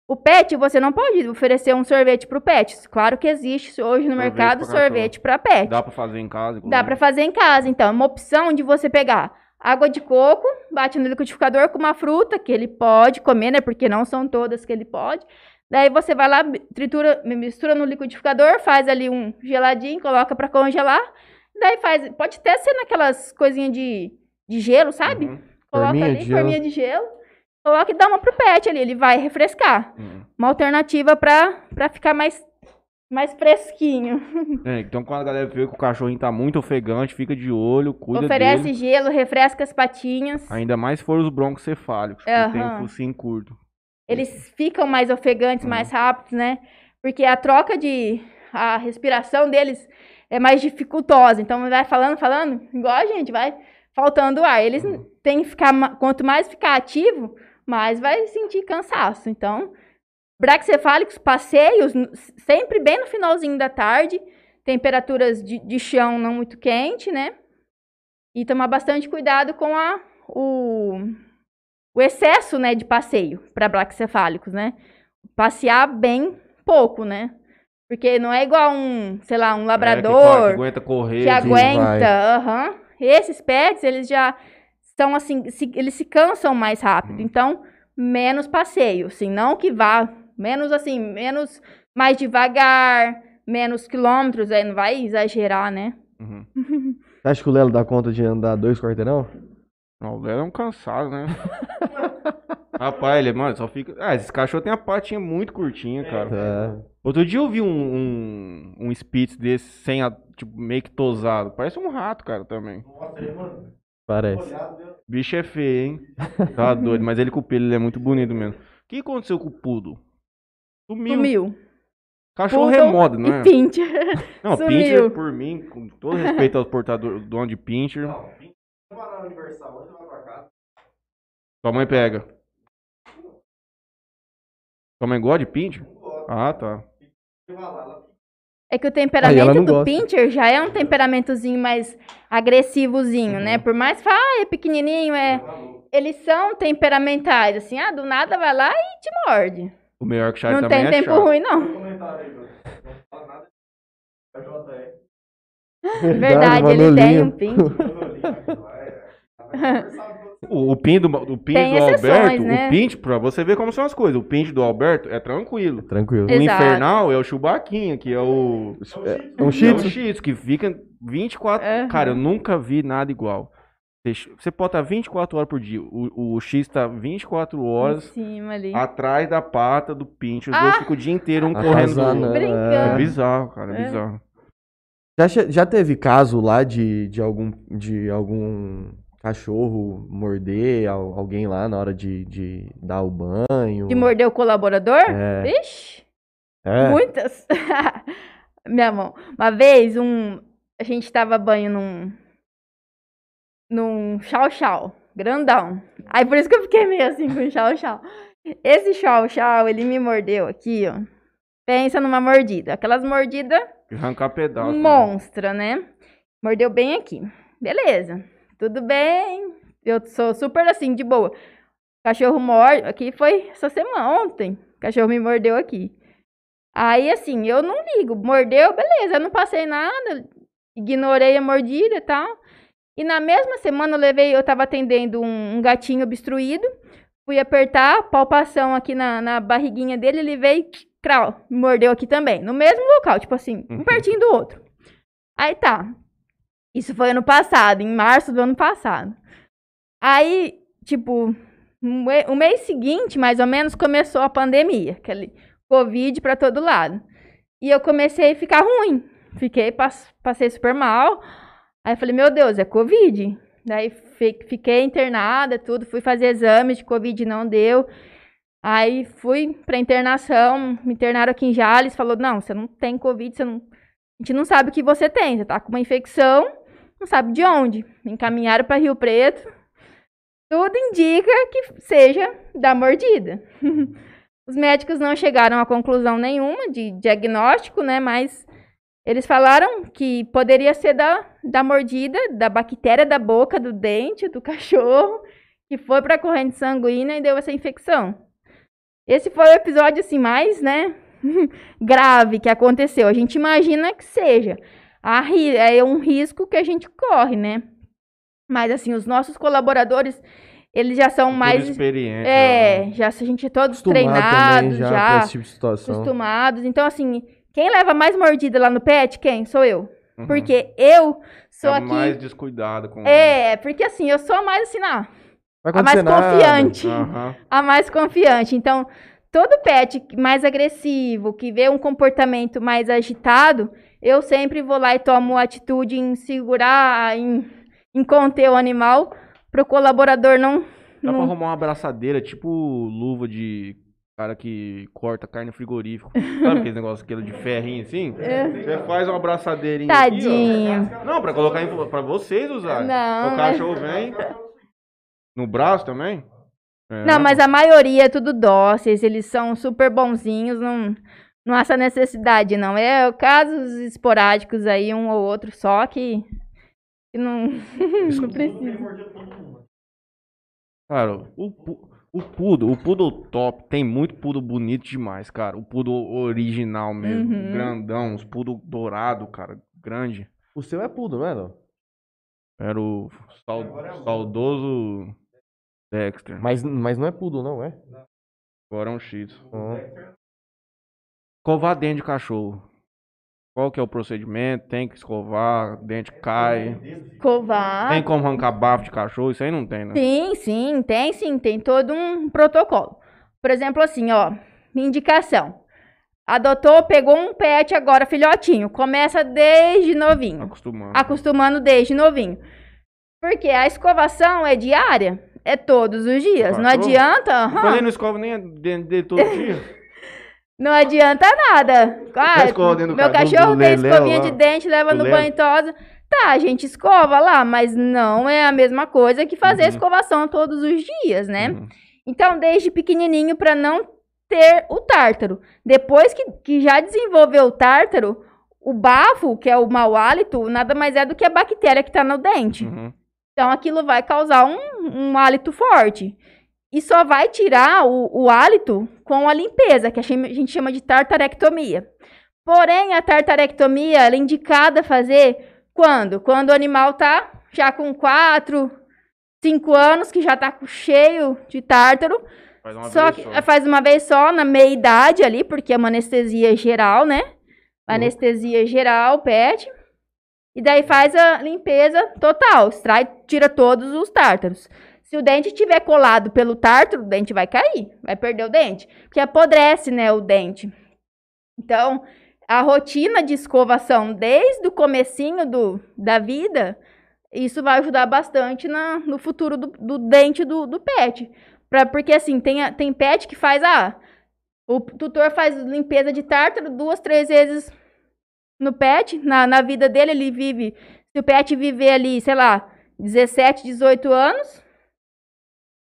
O pet, você não pode oferecer um sorvete para o pet. Claro que existe hoje no Sorvete mercado sorvete para pet. Dá pra fazer em casa, inclusive. Dá pra fazer em casa, então. É uma opção de você pegar água de coco, bate no liquidificador com uma fruta que ele pode comer, né? Porque não são todas que ele pode. Daí você vai lá, tritura, mistura no liquidificador, faz ali um geladinho, coloca pra congelar. Daí faz, pode até ser naquelas coisinhas de, de gelo, sabe? Uhum. Coloca Forminha ali, de gelo. forminha de gelo. Coloca e dá uma pro pet ali, ele vai refrescar. Uhum. Uma alternativa pra ficar mais, mais fresquinho. É, então quando a galera vê que o cachorrinho tá muito ofegante, fica de olho, cuida Oferece dele. gelo, refresca as patinhas. Ainda mais for os broncocefálicos, que tem um focinho curto. eles ficam mais ofegantes, Uhum. mais rápidos, né? Porque a troca de. a respiração deles é mais dificultosa. Então vai falando, falando, igual a gente, vai faltando ar. Eles Uhum. têm que ficar. Quanto mais ficar ativo, mais vai sentir cansaço. Então, braquicefálicos, passeios, sempre bem no finalzinho da tarde, temperaturas de, de chão não muito quente, né? E tomar bastante cuidado com a, o, o excesso, né, de passeio para braquicefálicos, né? Passear bem pouco, né? Porque não é igual um, sei lá, um É, labrador claro, que aguenta correr. que aguenta, aham. Esses pets, eles já são assim, se- eles se cansam mais rápido. Hum. Então, menos passeio, assim, não que vá, menos assim, menos, mais devagar, menos quilômetros, aí não vai exagerar, né? Uhum. Você acha que o Lelo dá conta de andar dois quarteirão? Não, o Léo é um cansado, né? Rapaz, ele, mano, só fica. Ah, esses cachorros têm a patinha muito curtinha, cara. É. Outro dia eu vi um, um, um Spitz desse sem a, tipo, meio que tosado. Parece um rato, cara, também. Parece. Bicho é feio, hein? Tá doido, mas ele com o pelo ele é muito bonito mesmo. O que aconteceu com o Pudo? Sumiu. Sumiu. Cachorro Poodle é moda, não é? E pincher. Não, sumiu. Pincher, por mim, com todo respeito aos portadores, dono de Pincher. Sua mãe pega. Sua mãe gosta de Pincher? Ah, tá. É que o temperamento não do gosta. pincher já é um temperamentozinho mais agressivozinho, Uhum. né? Por mais que fala, ah, é pequenininho, é... Eles são temperamentais, assim, ah, do nada vai lá e te morde. O meu Yorkshire não também tem é tempo chato. ruim, não. Verdade, Verdade, ele tem um pincher. O, o pin do, o pin Tem do exceções, Alberto, né? o pint, pra você ver como são as coisas. O pint do Alberto é tranquilo. Tranquilo. O Exato. infernal é o Chewbaquinha, que é o. É um É um tzu? Shih Tzu, que fica 24. Aham. Cara, eu nunca vi nada igual. Você- estar 24 horas por dia. O, o X tá 24 Em horas cima ali. atrás da pata do pinch. Os Ah! dois ficam o dia inteiro um correndo do Atazanando. outro. Brincando. É bizarro, cara, é É. bizarro. Já, já teve caso lá de, de, algum, de algum cachorro morder al- alguém lá na hora de, de dar o banho? De morder o colaborador? É. Vixe, É. muitas. Minha mão. Uma vez, um, a gente tava banho num. Num chau-chau, grandão. Aí por isso que eu fiquei meio assim com o chau-chau. Esse chau-chau, ele me mordeu aqui, ó. Pensa numa mordida. Aquelas mordidas Arrancar pedaço. né? monstra, né? Mordeu bem aqui. Beleza. Tudo bem. Eu sou super assim, de boa. Cachorro morde. Aqui foi essa semana, ontem. Cachorro me mordeu aqui. Aí, assim, eu não ligo. Mordeu, beleza. Eu não passei nada. Ignorei a mordida e tal. E na mesma semana eu levei, eu tava atendendo um, um gatinho obstruído. Fui apertar, palpação aqui na, na barriguinha dele, ele veio, crau, me mordeu aqui também. No mesmo local, tipo assim, um Uhum. pertinho do outro. Aí tá. Isso foi ano passado, em março do ano passado. Aí, tipo, o mês seguinte, mais ou menos, começou a pandemia, aquele Covid pra todo lado. E eu comecei a ficar ruim. Fiquei, pass- passei super mal. Aí eu falei, meu Deus, é Covid. Daí fi- fiquei internada, tudo, fui fazer exames de Covid, não deu. Aí fui pra internação, me internaram aqui em Jales, falou, não, você não tem Covid, você não... a gente não sabe o que você tem, você tá com uma infecção, não sabe de onde. Me encaminharam pra Rio Preto, tudo indica que seja da mordida. Os médicos não chegaram a conclusão nenhuma de diagnóstico, né, mas eles falaram que poderia ser da, da mordida, da bactéria da boca, do dente, do cachorro, que foi para a corrente sanguínea e deu essa infecção. Esse foi o episódio assim mais, né, grave que aconteceu. A gente imagina que seja. A É um risco que a gente corre, né? Mas assim, os nossos colaboradores, eles já são Tudo mais experiente. é, né? já a gente é todos treinados já, já, tipo situação. acostumados. Então assim, quem leva mais mordida lá no pet, quem? Sou eu. Uhum. Porque eu sou é aqui. mais descuidado com. É, porque assim, eu sou a mais assim, não, Vai a mais nada. confiante. Aham. A mais confiante. Então, todo pet mais agressivo, que vê um comportamento mais agitado, eu sempre vou lá e tomo atitude em segurar, em, em conter o animal, para o colaborador não. Dá pra não... arrumar uma abraçadeira, tipo luva de cara que corta carne frigorífico. Sabe aquele negócio aquele de ferrinho assim? Você faz uma abraçadeirinha aqui, É. Tadinho. ó. Não, pra colocar em, pra vocês usarem. Não, o mas- cachorro vem. No braço também? É. Não, mas a maioria é tudo dóceis, eles são super bonzinhos, não, não há essa necessidade, não. É casos esporádicos aí, um ou outro só que, que não, não precisa. Cara, o, o poodle, o poodle top, tem muito poodle bonito demais, cara. O poodle original mesmo, Uhum. grandão, os poodle dourado, cara, grande. O seu é pudo, não é, não? Era o sau- saudoso Dexter. Mas, mas não é pudo, não, é? Agora é um X. Ah. Escovar dente de cachorro. Qual que é o procedimento? Tem que escovar, dente cai. Covar. Tem como arrancar bafo de cachorro? Isso aí não tem, né? Sim, sim, tem sim, tem todo um protocolo. Por exemplo, assim, ó, indicação. Adotou, pegou um pet agora, filhotinho, começa desde novinho. Acostumando. acostumando desde novinho. Porque a escovação é diária, é todos os dias. Não adianta, Eu aham, falei, não escova nem dentro dele todo dia. não adianta nada. Ah, meu cachorro tem escovinha lá. de dente, leva no banho tosa. Tá, a gente escova lá, mas não é a mesma coisa que fazer Uhum. escovação todos os dias, né? Uhum. Então, desde pequenininho para não ter o tártaro. Depois que, que já desenvolveu o tártaro, o bafo, que é o mau hálito, nada mais é do que a bactéria que está no dente. Uhum. Então, aquilo vai causar um, um hálito forte. E só vai tirar o, o hálito com a limpeza, que a gente chama de tartarectomia. Porém, a tartarectomia é indicada fazer quando? Quando o animal tá já com 4, 5 anos, que já tá com- cheio de tártaro. Faz uma Só vez que só. faz uma vez só, na meia idade ali, porque é uma anestesia geral, né? Anestesia geral, pet. E daí faz a limpeza total, extrai, tira todos os tártaros. Se o dente tiver colado pelo tártaro, o dente vai cair, vai perder o dente, porque apodrece, né, o dente. Então, a rotina de escovação desde o comecinho do, da vida, isso vai ajudar bastante na, no futuro do, do dente do, do pet. Pra, porque assim, tem, a- tem pet que faz, ah, o tutor faz limpeza de tártaro duas, três vezes no pet, na, na vida dele, ele vive, se o pet viver ali, sei lá, 17, 18 anos,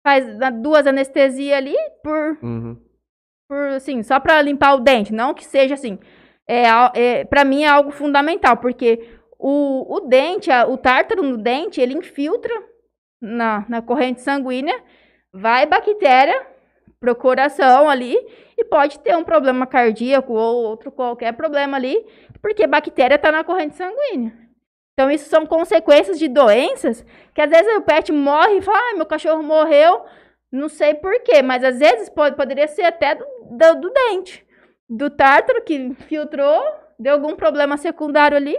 faz duas anestesias ali por Uhum. por assim, só pra limpar o dente, não que seja assim. É, é, para mim é algo fundamental, porque o, o dente, a- o tártaro no dente, ele infiltra na, na corrente sanguínea, vai bactéria pro coração ali e pode ter um problema cardíaco ou outro qualquer problema ali, porque bactéria tá na corrente sanguínea. Então, isso são consequências de doenças que às vezes o pet morre e fala, ah, meu cachorro morreu, não sei porquê, mas às vezes pode, poderia ser até do, do, do dente, do tártaro que filtrou, deu algum problema secundário ali,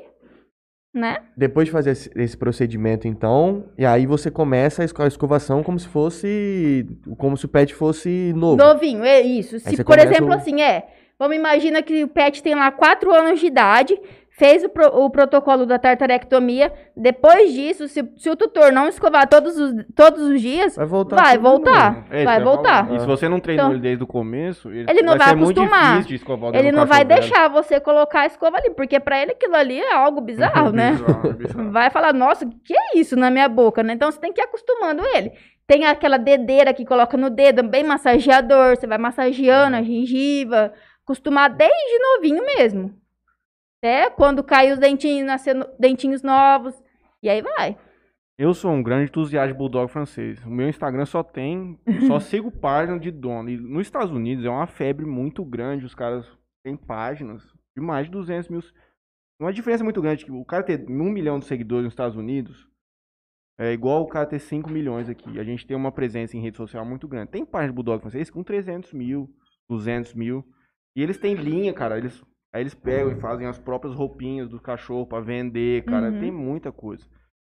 né? Depois de fazer esse, procedimento, então, e aí você começa a esco- a escovação como se fosse. Como se o pet fosse novo. Novinho, é isso. Se, por exemplo, o- assim, é. Vamos imaginar que o pet tem lá 4 anos de idade, fez o, pro- o protocolo da tartarectomia. Depois disso, se, se o tutor não escovar todos os, todos os dias, Vai voltar. vai voltar. É vai voltar. falar. E se você não treinou Então, ele desde o começo, ele, ele não vai ser muito acostumar. difícil de escovar o dedo Ele não vai velho. deixar você colocar a escova ali, porque pra ele aquilo ali é algo bizarro, né? Bizarro, bizarro. Vai falar, nossa, que é isso na minha boca, né? Então você tem que ir acostumando ele. Tem aquela dedeira que coloca no dedo, bem massageador, você vai massageando a gengiva, acostumar desde novinho mesmo. Até quando cair os dentinhos, dentinhos novos, e aí vai. Eu sou um grande entusiasta de Bulldog francês. O meu Instagram só tem. Só sigo página de dono. E nos Estados Unidos é uma febre muito grande. Os caras têm páginas de mais de 200 mil. Uma diferença muito grande. que O cara ter um milhão de seguidores nos Estados Unidos é igual o cara ter 5 milhões aqui. A gente tem uma presença em rede social muito grande. Tem página de Bulldog francês com 300 mil, 200 mil. E eles têm linha, cara. Eles, aí eles pegam e fazem as próprias roupinhas do cachorro pra vender, cara. Uhum. Tem muita coisa.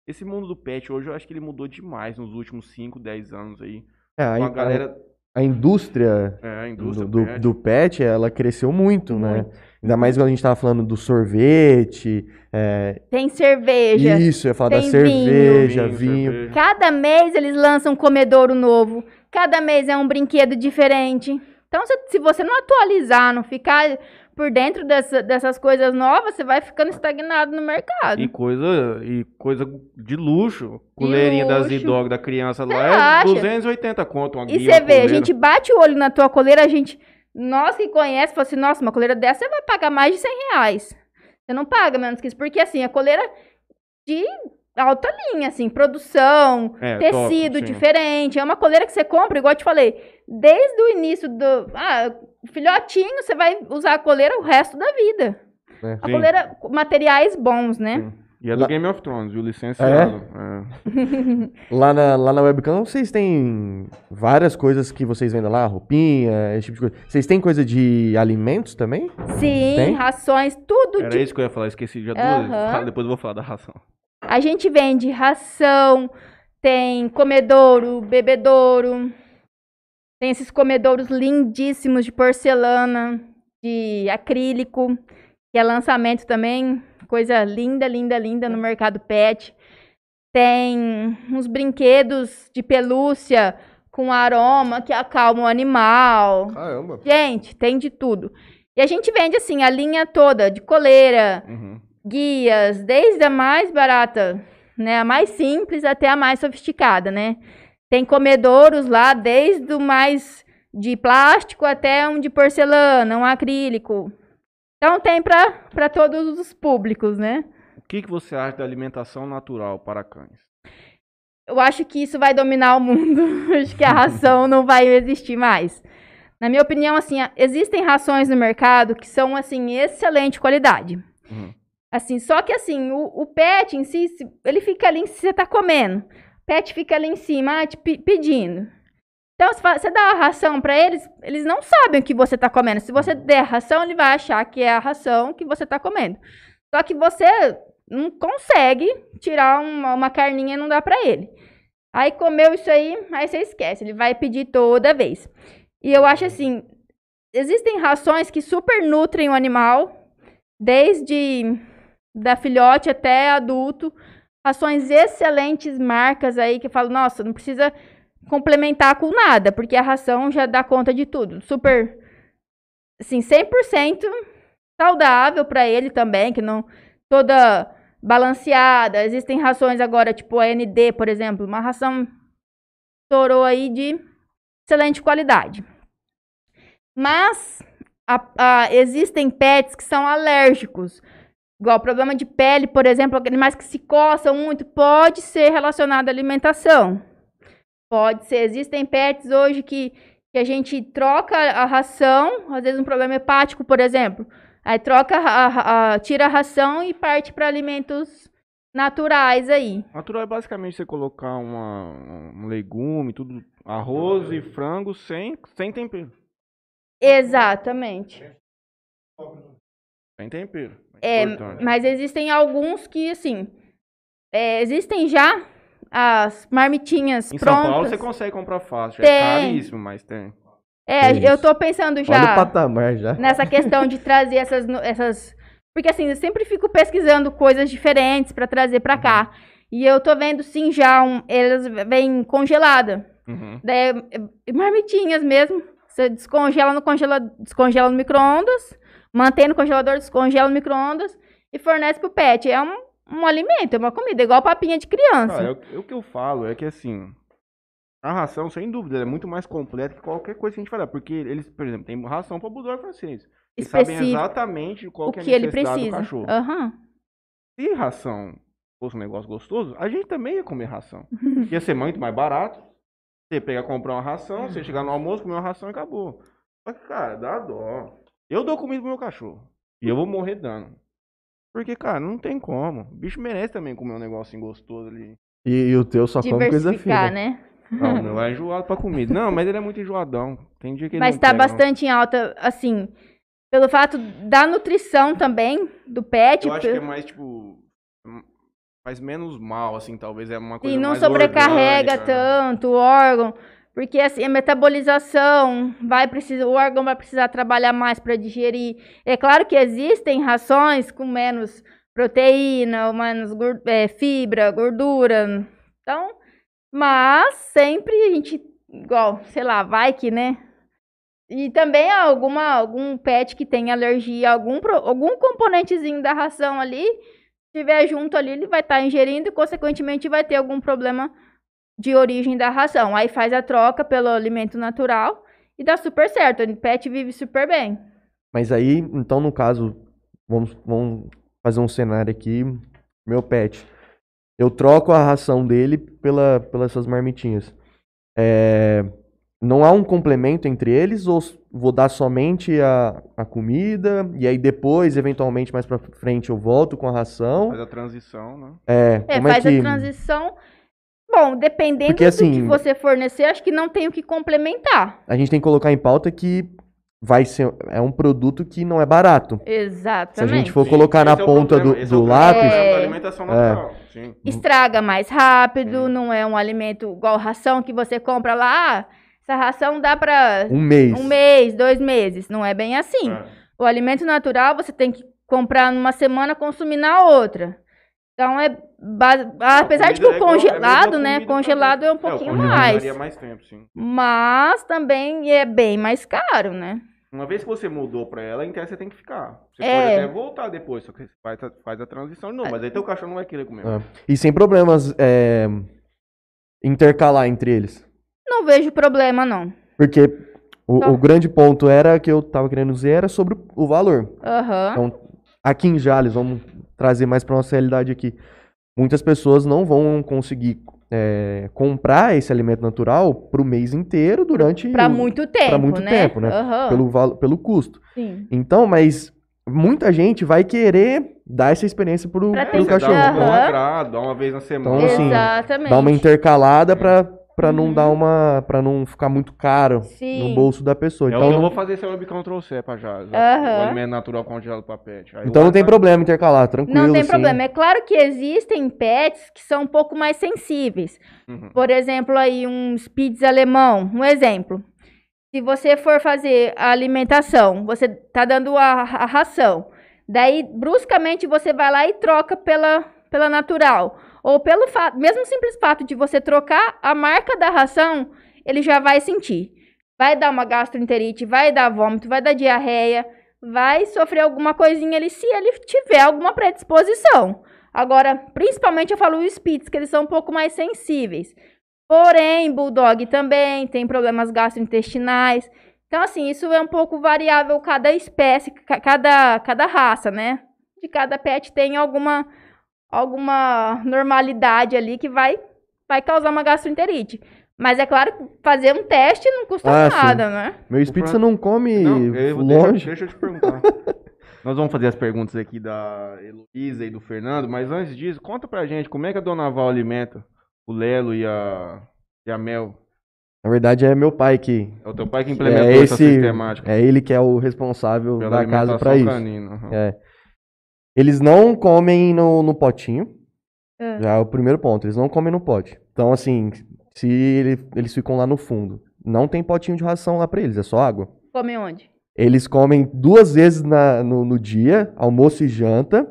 Esse mundo do pet hoje eu acho que ele mudou demais nos últimos 5, 10 anos aí. É, a, Com a a- galera. a indústria É, a do, indústria do, pet. do pet, ela cresceu muito, né? Muito. Ainda mais quando a gente tava falando do sorvete. é, Tem cerveja. isso, eu ia falar da cerveja, Vinho, vinho. cerveja. Cada mês eles lançam um comedouro novo. Cada mês é um brinquedo diferente. Então, se, se você não atualizar, não ficar por dentro dessa- dessas coisas novas, você vai ficando estagnado no mercado. E coisa, e coisa de luxo. Coleirinha da. Z-Dog da criança lá é acha? 280 conto uma E você vê, a gente bate o olho na tua coleira, a gente. Nós que conhece, fala assim, nossa, uma coleira dessa você vai pagar mais de 100 reais. Você não paga menos que isso, porque assim, a coleira de alta linha, assim, produção, É, tecido top, diferente. É uma coleira que você compra, igual eu te falei, desde o início do. Ah, filhotinho, você vai usar a coleira o resto da vida. É. A Sim. coleira, materiais bons, né? Sim. E é do Lá- Game of Thrones, viu? Licenciado. É. Lá na, lá na webcam vocês têm várias coisas que vocês vendem lá, roupinha, esse tipo de coisa. Vocês têm coisa de alimentos também? Sim, Tem? rações, tudo Era de isso que eu ia falar, esqueci já duas. Fala, Depois eu vou falar da ração. A gente vende ração, tem comedouro, bebedouro, tem esses comedouros lindíssimos de porcelana, de acrílico, que é lançamento também, coisa linda, linda, linda no mercado pet. Tem uns brinquedos de pelúcia com aroma que acalma o animal. Caramba. Gente, tem de tudo. E a gente vende assim a linha toda de coleira, Uhum. guias, desde a mais barata, né, a mais simples até a mais sofisticada, né? Tem comedouros lá, desde o mais de plástico até um de porcelana, um acrílico. Então tem para todos os públicos, né? O que, que você acha da alimentação natural para cães? Eu acho que isso vai dominar o mundo. acho que a ração não vai existir mais. Na minha opinião, assim, existem rações no mercado que são assim excelente qualidade. Uhum. Assim, só que assim, o, o pet em si, ele fica ali, se você tá comendo, pet fica ali em cima, ah, te pe- pedindo. Então, você, dá a ração pra eles, eles não sabem o que você tá comendo. Se você der ração, ele vai achar que é a ração que você tá comendo. Só que você não consegue tirar uma, uma carninha e não dá pra ele. Aí comeu isso aí, aí você esquece, ele vai pedir toda vez. E eu acho assim, existem rações que super nutrem o animal, desde da filhote até adulto, rações excelentes marcas aí que falo, nossa, não precisa complementar com nada, porque a ração já dá conta de tudo. Super assim, 100% saudável para ele também, que não toda balanceada. Existem rações agora, tipo a ND, por exemplo, uma ração estourou aí de excelente qualidade. Mas a, a, existem pets que são alérgicos. Igual problema de pele, por exemplo, animais que se coçam muito, pode ser relacionado à alimentação. Pode ser. Existem pets hoje que, que a gente troca a ração, às vezes um problema hepático, por exemplo. Aí troca, a, a, tira a ração e parte para alimentos naturais aí. Natural é basicamente você colocar uma, um legume, tudo, arroz e frango sem, sem tempero. Exatamente. Sem tempero. É, mas existem alguns que, assim, é, existem já as marmitinhas em prontas. São Paulo você consegue comprar fácil. É tem. É caríssimo, mas tem. É, é eu tô pensando já, Olha o patamar já nessa questão de trazer essas, essas... Porque, assim, eu sempre fico pesquisando coisas diferentes para trazer para cá. Uhum. E eu tô vendo, sim, já, um, elas vêm congelada. Uhum. Daí, é, marmitinhas mesmo. Você descongela no, congela, descongela no micro-ondas mantém no congelador, descongela no micro-ondas e fornece pro pet. É um, um alimento, é uma comida, igual papinha de criança. Cara, o que eu falo é que assim, a ração, sem dúvida, é muito mais completa que qualquer coisa que a gente falar. Porque eles, por exemplo, tem ração para bulldog francês. Eles sabem exatamente qual o que, é a necessidade ele precisa. do cachorro. Uhum. Se ração fosse um negócio gostoso, a gente também ia comer ração. ia ser muito mais barato. Você pegar comprar uma ração, você chegar no almoço, comer uma ração e acabou. Só que, cara, dá dó. Eu dou comida pro meu cachorro. E eu vou morrer dando. Porque, cara, não tem como. O bicho merece também comer um negocinho gostoso ali. E, e o teu só come coisa fina. né? Não, meu é enjoado pra comida. Não, mas ele é muito enjoadão. Tem dia que ele Mas não tá pega, bastante não. em alta, assim, pelo fato da nutrição também, do pet. Eu acho que é mais, tipo, faz menos mal, assim, talvez é uma coisa E não mais sobrecarrega orgânica, né? tanto o órgão. Porque assim, a metabolização vai precisar, o órgão vai precisar trabalhar mais para digerir. É claro que existem rações com menos proteína, menos é, fibra, gordura. Então, mas sempre a gente, igual, sei lá, vai que, né? E também alguma, algum pet que tem alergia, algum, algum componentezinho da ração ali, se tiver junto ali, ele vai estar tá ingerindo e, consequentemente, vai ter algum problema de origem da ração. Aí faz a troca pelo alimento natural e dá super certo. O pet vive super bem. Mas aí, então, no caso, vamos, vamos fazer um cenário aqui. Meu pet. Eu troco a ração dele pela, pelas essas marmitinhas. É, não há um complemento entre eles ou vou dar somente a, a comida e aí depois, eventualmente, mais pra frente eu volto com a ração? Faz a transição, né? É, é como é faz que... a transição Bom, dependendo Porque, do assim, que você fornecer, acho que não tem o que complementar. A gente tem que colocar em pauta que vai ser é um produto que não é barato. Exatamente. Se a gente for Sim, colocar na é ponta problema, do, é do o lápis, problema É. alimentação natural. Sim. Estraga mais rápido, Sim. não é um alimento igual ração que você compra lá. Ah, essa ração dá para um mês. um mês, dois meses. Não é bem assim. É. O alimento natural você tem que comprar numa semana, consumir na outra. Então é base... apesar de que o é é a congelado, mesma né? Congelado é um É, o pouquinho congelado mais. mais tempo, sim. Mas também é bem mais caro, né? Uma vez que você mudou pra ela, em tese você tem que ficar. Você É. pode até voltar depois, só que você faz a, faz a transição de novo. Mas aí teu cachorro não vai querer comer. É. E sem problemas é, intercalar entre eles. Não vejo problema, não. Porque o, Não. o grande ponto era que eu tava querendo dizer era sobre o- o valor. Aham. Então, aqui em Jales, vamos trazer mais para nossa realidade aqui. Muitas pessoas não vão conseguir é, comprar esse alimento natural pro mês inteiro durante Pra o- muito tempo, muito né? tempo, né? Aham. pelo, valo- pelo custo. Sim. Então, mas muita gente vai querer dar essa experiência pro, Pra pro cachorro. Dá um, dá um Aham. agrado, dá uma vez na semana. Então, assim, Exatamente. Dar uma intercalada pra, pra não Uhum. dar uma. para não ficar muito caro Sim. no bolso da pessoa. É o Então, eu não, vou fazer se o Webcontrol C pra já. O Aham. alimento natural congelado pra pet. Aí então o não tem problema intercalar, tranquilo. Não tem assim. problema. É claro que existem pets que são um pouco mais sensíveis. Uhum. Por exemplo, aí um Spitz alemão, um exemplo. Se você for fazer a alimentação, você tá dando a, a ração. Daí, bruscamente, você vai lá e troca pela, pela natural. Ou pelo fato, mesmo simples fato de você trocar a marca da ração, ele já vai sentir. Vai dar uma gastroenterite, vai dar vômito, vai dar diarreia, vai sofrer alguma coisinha ali se ele tiver alguma predisposição. Agora, principalmente eu falo os Spitz, que eles são um pouco mais sensíveis. Porém, Bulldog também tem problemas gastrointestinais. Então, assim, isso é um pouco variável cada espécie, cada, cada raça, né? De cada pet tem alguma, alguma normalidade ali que vai, vai causar uma gastroenterite. Mas é claro que fazer um teste não custa Ah, nada, né? Meu Spitz não come Não, eu, deixa, longe. deixa eu te perguntar. Nós vamos fazer as perguntas aqui da Heloísa e do Fernando, mas antes disso, conta pra gente como é que a Dona Val alimenta o Lelo e a, e a Mel. Na verdade, é meu pai que. É o teu pai que implementou É essa esse. sistemática. É ele que é o responsável pela da casa pra isso. canina. aham. É. Eles não comem no, no potinho. É. Já é o primeiro ponto. Eles não comem no pote. Então, assim, se ele- eles ficam lá no fundo, não tem potinho de ração lá pra eles, é só água. Come onde? Eles comem duas vezes na- no, no dia, almoço e janta.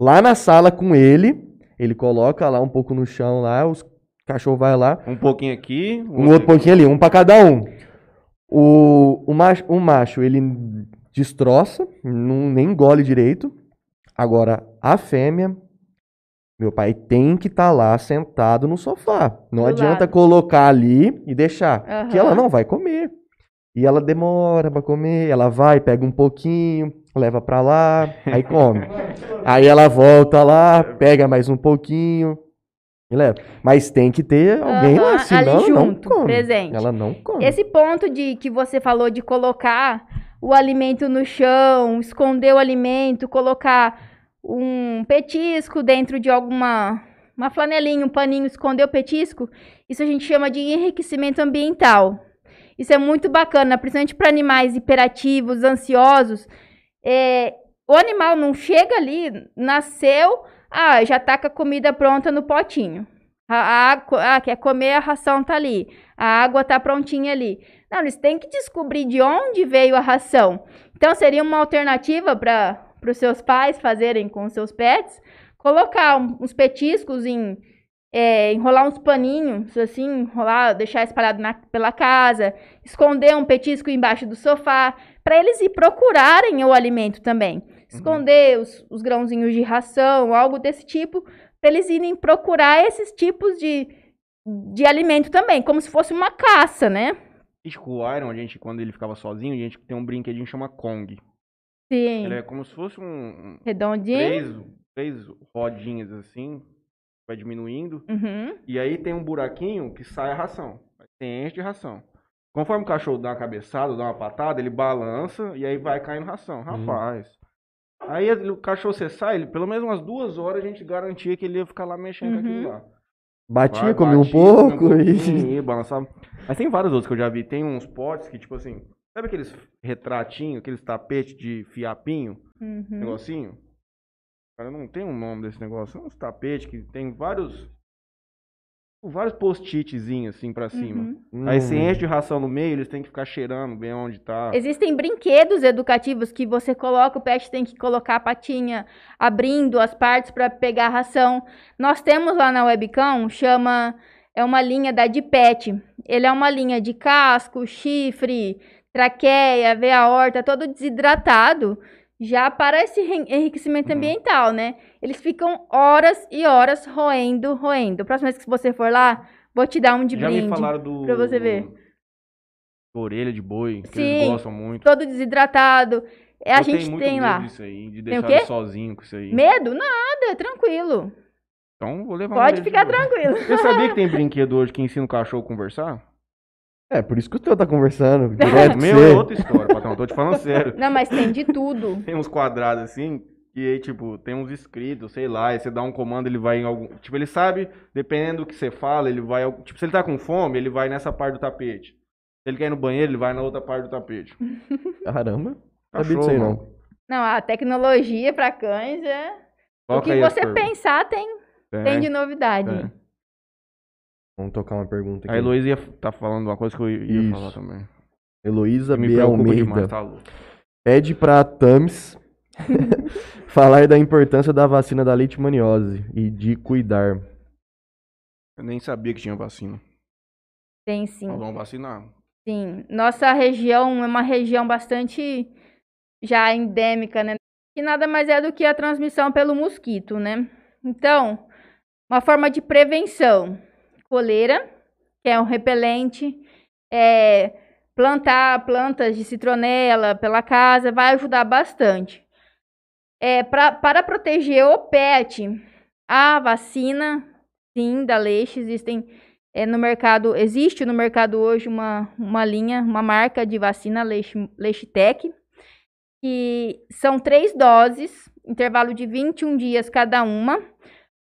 Lá na sala com ele, ele coloca lá um pouco no chão lá, os cachorros vai lá, Um pouquinho aqui, um outro pouquinho ali, um pra cada um. O, o, macho, o macho, ele destroça, não, nem engole direito. Agora, a fêmea, meu pai tem que estar lá sentado no sofá. Não Do adianta lado. colocar ali e deixar, que ela não vai comer. E ela demora pra comer, ela vai, pega um pouquinho, leva pra lá, aí come. aí ela volta lá, pega mais um pouquinho e leva. Mas tem que ter alguém Aham, lá, ali senão não junto, come. presente. Ela não come. Esse ponto de que você falou de colocar o alimento no chão, esconder o alimento, colocar um petisco dentro de alguma uma flanelinha, um paninho, esconder o petisco, isso a gente chama de enriquecimento ambiental. Isso é muito bacana, principalmente para animais hiperativos, ansiosos. É, o animal não chega ali, nasceu, ah, já tá com a comida pronta no potinho. A, a ah, quer comer, a ração tá ali. A água tá prontinha ali. Não, eles têm que descobrir de onde veio a ração. Então, seria uma alternativa para os seus pais fazerem com os seus pets, colocar uns petiscos em. é, enrolar uns paninhos, assim, enrolar, deixar espalhado na- pela casa, esconder um petisco embaixo do sofá, para eles ir procurarem o alimento também. Esconder os, os grãozinhos de ração, algo desse tipo, para eles irem procurar esses tipos de, de alimento também, como se fosse uma caça, né? Tipo, o Iron, a gente, quando ele ficava sozinho, a gente tem um brinquedinho que chama Kong. Sim. Ele é como se fosse um, um- Redondinho. três, três rodinhas assim, vai diminuindo. Uhum. E aí tem um buraquinho que sai a ração. Tem enche de ração. Conforme o cachorro dá uma cabeçada, dá uma patada, ele balança e aí vai caindo ração. Rapaz. Aí ele- o cachorro você sai, ele, pelo menos umas duas horas a gente garantia que ele ia ficar lá mexendo com aquilo Uhum. lá. Batia, Vai, comia um batia, pouco e. pouquinho, ia, balançava. Mas tem vários outros que eu já vi. Tem uns potes que, tipo assim, sabe aqueles retratinhos, aqueles tapetes de fiapinho, Uhum. negocinho? Cara, não tem um nome desse negócio. São uns tapetes que tem vários. Vários post-itzinhos assim pra cima. Uhum. Aí você Hum. enche de ração no meio, eles têm que ficar cheirando bem onde tá. Existem brinquedos educativos que você coloca, o pet tem que colocar a patinha abrindo as partes para pegar a ração. Nós temos lá na Webcam, chama, é uma linha da Dipet. Ele é uma linha de casco, chifre, traqueia, veia horta, todo desidratado, já para esse en- enriquecimento Uhum. ambiental, né? Eles ficam horas e horas roendo, roendo. Próxima vez que você for lá, vou te dar um de Já brinde. me falaram do. pra você ver. do- Orelha de boi, que Sim. eles gostam muito. Todo desidratado. É, a gente tem lá. disso aí, de Tem o deixar ele sozinho com isso aí. Medo? Nada, tranquilo. Então vou levar Pode ficar tranquilo. Você sabia que tem brinquedo hoje que ensina o cachorro a conversar? É, por isso que o teu tá conversando direto Meu é outra história, patrão. Tô te falando sério. Não, mas tem de tudo. Tem uns quadrados assim, e aí, tipo, tem uns escritos, sei lá, e você dá um comando, ele vai em algum. Tipo, ele sabe, dependendo do que você fala, ele vai. Tipo, se ele tá com fome, ele vai nessa parte do tapete. Se ele quer ir no banheiro, ele vai na outra parte do tapete. Caramba. Não sabia Cachorro, disso aí, não. Não, a tecnologia para cães é. O que você pensar tem, Tem, tem de novidade. tem. Vamos tocar uma pergunta aqui. A Heloísa ia tá falando uma coisa que eu ia Isso. falar também. Heloísa Me B. preocupa Almeida. demais, tá louco. Pede pra Thames Falar da importância da vacina da leishmaniose e de cuidar. Eu nem sabia que tinha vacina. Tem sim. Nós vamos vacinar. Sim, nossa região é uma região bastante já endêmica, né? Que nada mais é do que a transmissão pelo mosquito, né? Então, uma forma de prevenção: coleira, que é um repelente, é, plantar plantas de citronela pela casa vai ajudar bastante. É, pra, para proteger o pet, a vacina, sim, da leixe, existem é, no mercado, existe no mercado hoje uma, uma linha, uma marca de vacina Leixe, que são três doses, intervalo de 21 dias cada uma.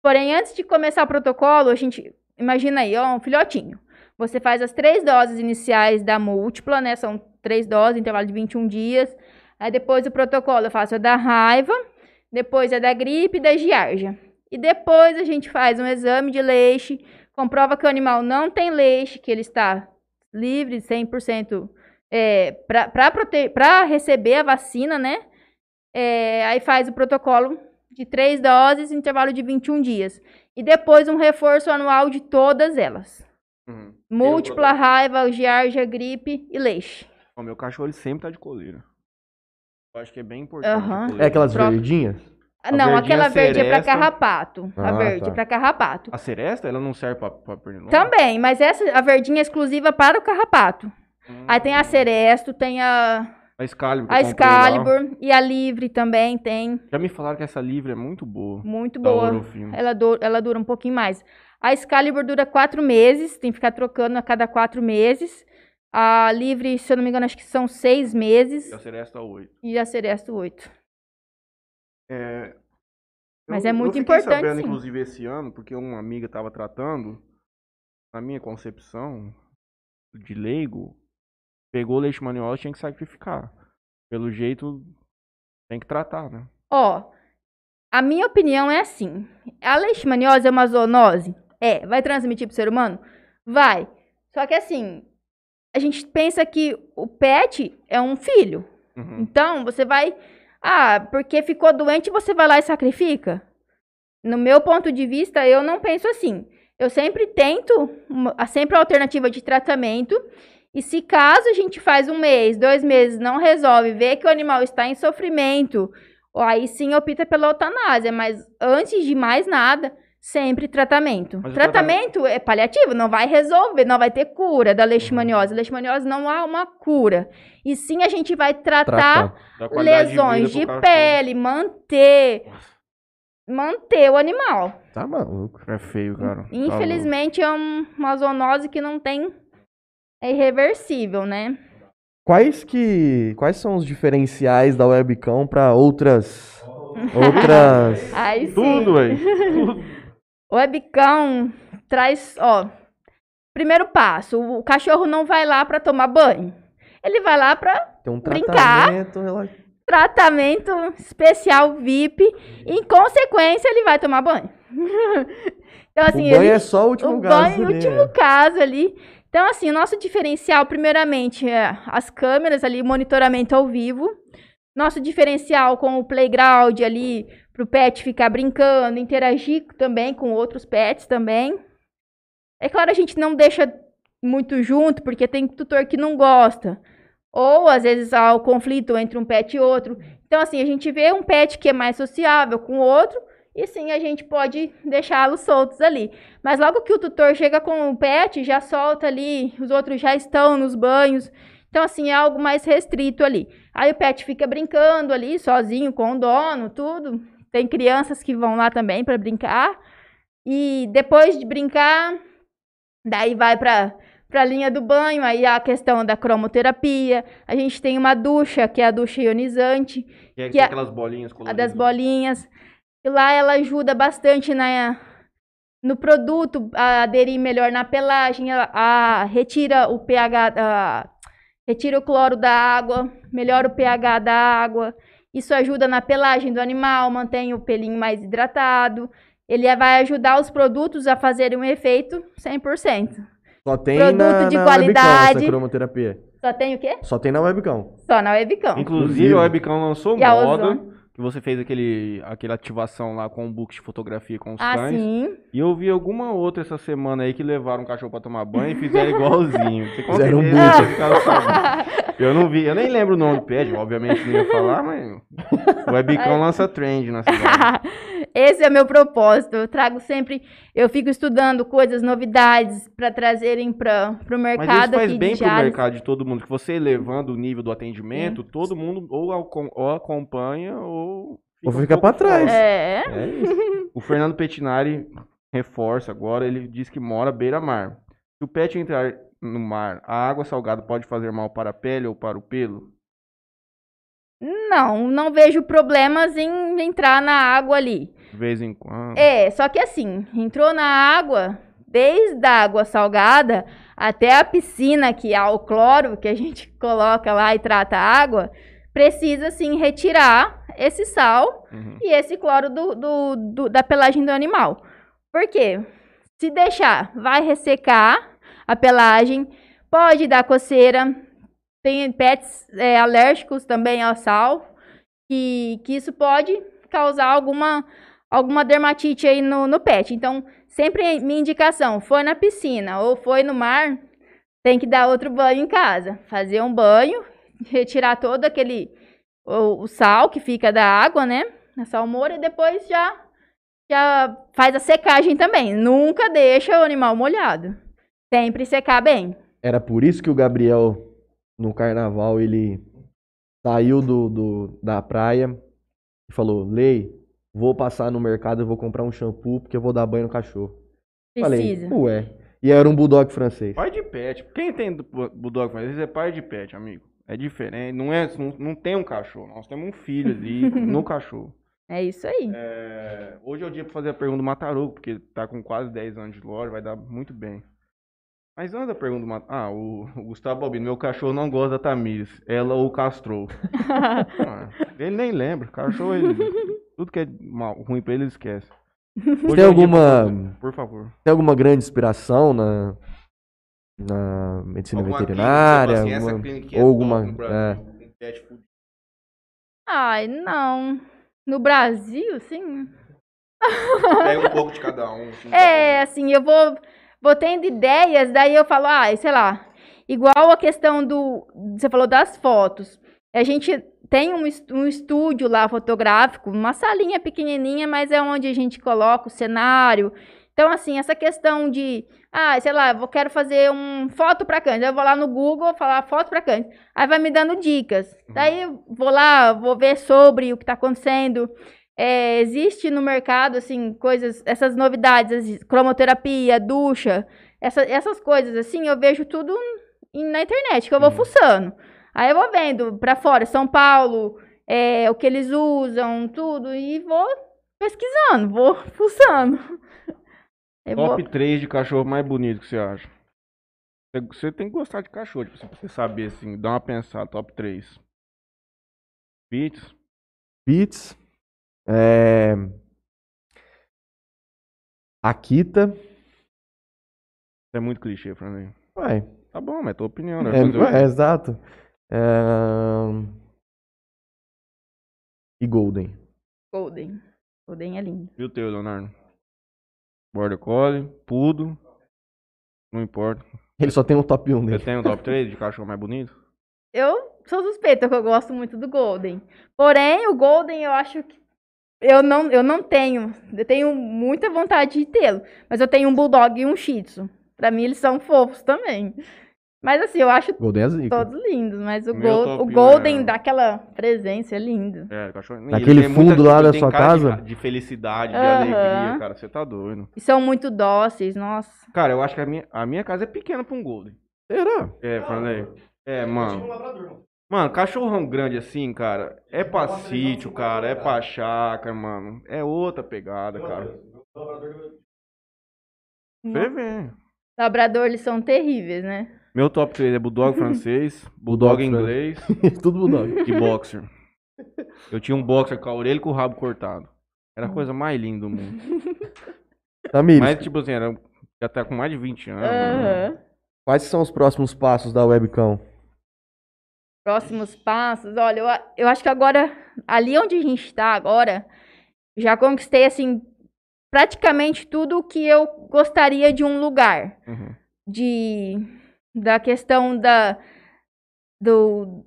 Porém, antes de começar o protocolo, a gente imagina aí, ó, um filhotinho. Você faz as três doses iniciais da múltipla, né? São três doses, intervalo de 21 dias. Aí depois o protocolo eu faço a da raiva, depois a da gripe e da giardia. E depois a gente faz um exame de leixe comprova que o animal não tem leite, que ele está livre 100% é, para receber a vacina, né? É, aí faz o protocolo de três doses, intervalo de 21 dias. E depois um reforço anual de todas elas. Uhum. Múltipla raiva, giardia, gripe e leite. O meu cachorro ele sempre tá de coleira. Eu acho que é bem importante. Uhum. É aquelas verdinhas? A não, aquela verde é pra carrapato. Ah, a verde tá. é pra carrapato. A seresta, ela não serve pra, pra pernilongo? Também, mas essa, a verdinha é exclusiva para o carrapato. Hum. Aí tem a seresto, tem a... A Excalibur. A Excalibur e a Livre também tem. Já me falaram que essa Livre é muito boa. Muito boa. Ela, do, ela dura um pouquinho mais. A Excalibur dura quatro meses, tem que ficar trocando a cada quatro meses. A Livre, se eu não me engano, acho que são seis meses. E a Seresta, oito. E a Seresta, oito. É, Mas eu, é muito eu importante. Sabendo, sim. inclusive, esse ano, porque uma amiga estava tratando, na minha concepção de leigo, pegou leishmaniose tinha que sacrificar. Pelo jeito, tem que tratar, né? Ó, a minha opinião é assim: a leishmaniose é uma zoonose? É. Vai transmitir pro ser humano? Vai. Só que assim, a gente pensa que o pet é um filho. Uhum. Então, você vai ah, porque ficou doente, você vai lá e sacrifica? No meu ponto de vista, eu não penso assim. Eu sempre tento, sempre a alternativa de tratamento. E se caso a gente faz um mês, dois meses, não resolve, vê que o animal está em sofrimento, aí sim opta pela eutanásia. Mas antes de mais nada, Sempre tratamento. Mas tratamento, é paliativo, não vai resolver, não vai ter cura da leishmaniose. Uhum. Leishmaniose não há uma cura. E sim a gente vai tratar lesões de, de pele, manter manter o animal. Tá maluco. É feio, cara. Tá Infelizmente tá é um, uma zoonose que não tem é irreversível, né? Quais que quais são os diferenciais da webcam para outras outras Ai, tudo, aí. Webcam traz, ó, primeiro passo, o cachorro não vai lá para tomar banho. Ele vai lá para um brincar. Tratamento, tratamento especial VIP. E, em consequência, ele vai tomar banho. então, assim, o banho ele, é só o último o caso. Banho, ali, último é. caso ali. Então, assim, o nosso diferencial, primeiramente, é as câmeras ali, monitoramento ao vivo. Nosso diferencial com o playground ali, para o pet ficar brincando, interagir também com outros pets também. É claro, a gente não deixa muito junto, porque tem tutor que não gosta. Ou, às vezes, há o conflito entre um pet e outro. Então, assim, a gente vê um pet que é mais sociável com o outro, e sim, a gente pode deixá-los soltos ali. Mas logo que o tutor chega com o pet, já solta ali, os outros já estão nos banhos. Então, assim, é algo mais restrito ali. Aí o pet fica brincando ali, sozinho, com o dono, tudo. Tem crianças que vão lá também para brincar. E depois de brincar, daí vai para para a linha do banho, aí a questão da cromoterapia. A gente tem uma ducha, que é a ducha ionizante. Que é, que é aquelas bolinhas coloridas. A das bolinhas. E lá ela ajuda bastante na, no produto a aderir melhor na pelagem, a, a retira o pH, a, retira o cloro da água, melhora o pH da água. Isso ajuda na pelagem do animal, mantém o pelinho mais hidratado. Ele vai ajudar os produtos a fazerem um efeito 100%. Só tem Produto na, de na qualidade. Webcam, essa cromoterapia. Só tem o quê? Só tem na webcam. Só na webcam. Inclusive, a webcam lançou e moda que você fez aquele, aquela ativação lá com o book de fotografia com os Ah, cães. sim. E eu vi alguma outra essa semana aí que levaram um cachorro pra tomar banho e fizeram igualzinho. Você Fizeram um book. ficaram sabendo. Eu não vi, eu nem lembro o nome do pet, obviamente não ia falar, mas o Webcam lança trend na cidade. Esse é meu propósito. Eu trago sempre, eu fico estudando coisas, novidades para trazerem para o Mas mercado isso faz aqui bem pro Jales. mercado de todo mundo, que você elevando o nível do atendimento, todo mundo ou, ou acompanha ou Ou um fica pouco pra trás. É. É isso. O Fernando Pettinari reforça agora, ele diz que mora beira-mar. Se o pet entrar no mar, a água salgada pode fazer mal para a pele ou para o pelo? Não, não vejo problemas em entrar na água ali. De vez em quando. É, só que assim, entrou na água, desde a água salgada até a piscina, que é o cloro que a gente coloca lá e trata a água, precisa sim retirar esse sal Uhum. e esse cloro do, do- do- da pelagem do animal. Por quê? Se deixar, vai ressecar a pelagem, pode dar coceira. Tem pets é, alérgicos também ao sal, que, que isso pode causar alguma, alguma dermatite aí no, no pet. Então, sempre minha indicação, foi na piscina ou foi no mar, tem que dar outro banho em casa. Fazer um banho, retirar todo aquele o, o sal que fica da água, né? A salmoura e depois já já faz a secagem também. Nunca deixa o animal molhado. Sempre secar bem. Era por isso que o Gabriel, no carnaval, ele saiu do, do- da praia e falou: Lei, vou passar no mercado e vou comprar um shampoo porque eu vou dar banho no cachorro. Precisa. Falei, ué. E era um bulldog francês. Pai de pet. Quem tem do- Bulldog francês é pai de pet, amigo. É diferente. Não, é, não, não tem um cachorro. Nós temos um filho ali no cachorro. É isso aí. É, hoje é o dia pra fazer a pergunta do Matarugo, porque ele tá com quase 10 anos de loja, vai dar muito bem. Mas antes da pergunta do Matarugo. Ah, o, o Gustavo Albino, meu cachorro não gosta da Tamires. Ela o castrou. Ah, ele nem lembra. Cachorro, ele, tudo que é mal, ruim pra ele, ele esquece. Hoje Tem é dia alguma, fazer- Por favor. tem alguma grande inspiração na, na medicina Alguma veterinária? clínica, tipo assim, essa alguma- clínica que é alguma. no Brasil, é. pet food. Ai, não. No Brasil, sim. Pega um pouco de cada um. assim, É, assim, eu vou, vou tendo ideias, daí eu falo, ah, sei lá, igual a questão do, você falou das fotos. A gente tem um, um estúdio lá fotográfico, uma salinha pequenininha, mas é onde a gente coloca o cenário. Então, assim, essa questão de, ah, sei lá, eu quero fazer um foto para cães. Eu vou lá no Google, falar foto para cães. Aí vai me dando dicas. Daí eu vou lá, vou ver sobre o que está acontecendo. É, existe no mercado, assim, coisas, essas novidades, cromoterapia, ducha, essa- essas coisas, assim, eu vejo tudo na internet, que eu vou Uhum. fuçando. Aí eu vou vendo pra fora, São Paulo, é, o que eles usam, tudo, e vou pesquisando, vou fuçando. Eu vou- Top 3 de cachorro mais bonito que você acha? Você- tem que gostar de cachorro, tipo, assim, pra você saber, assim, dar uma pensada, top 3. Pits. Pitts. É... Akita. É muito clichê pra mim. Ué, Tá bom, mas é tua opinião, né? é, é, exato. É, E Golden. Golden. Golden é lindo. E o teu, Leonardo? Border Collie, Pudo. Não importa. Ele só tem um top 1 Você dele. tem um top 3 de cachorro mais bonito? Eu sou suspeita, porque eu gosto muito do Golden. Porém, o Golden eu acho que eu não, eu não tenho. Eu tenho muita vontade de tê-lo. Mas eu tenho um Bulldog e um Shih Tzu. Pra mim, eles são fofos também. Mas assim, eu acho é todos lindos. Mas o, Meu Gol- top o um Golden é- dá aquela presença, é lindo. É, cachorro. e Naquele ele tem muita- fundo lá da tem sua cara de- casa? De, felicidade, de alegria, cara. Você tá doido. E são muito dóceis, nossa. Cara, eu acho que a minha, a minha casa é pequena pra um Golden. Será? É, falei. É, mano. Mano, cachorrão grande assim, cara, é pra sítio, cara, é pra chácara, mano. É outra pegada, cara. Labrador, eles são terríveis, né? Meu top 3 é Bulldog francês, Bulldog Bulldog inglês Tudo Bulldog. e Boxer. Eu tinha um Boxer com a orelha e com o rabo cortado. Era a coisa mais linda do mundo. Tamires, Mas, tipo assim, era, já tá com mais de 20 anos. mano. Aham. quais são os próximos passos da Webcam? próximos passos. Olha, eu, a- eu acho que agora, ali onde a gente está agora, já conquistei, assim, praticamente tudo o que eu gostaria de um lugar. Uhum. De, da questão da, do,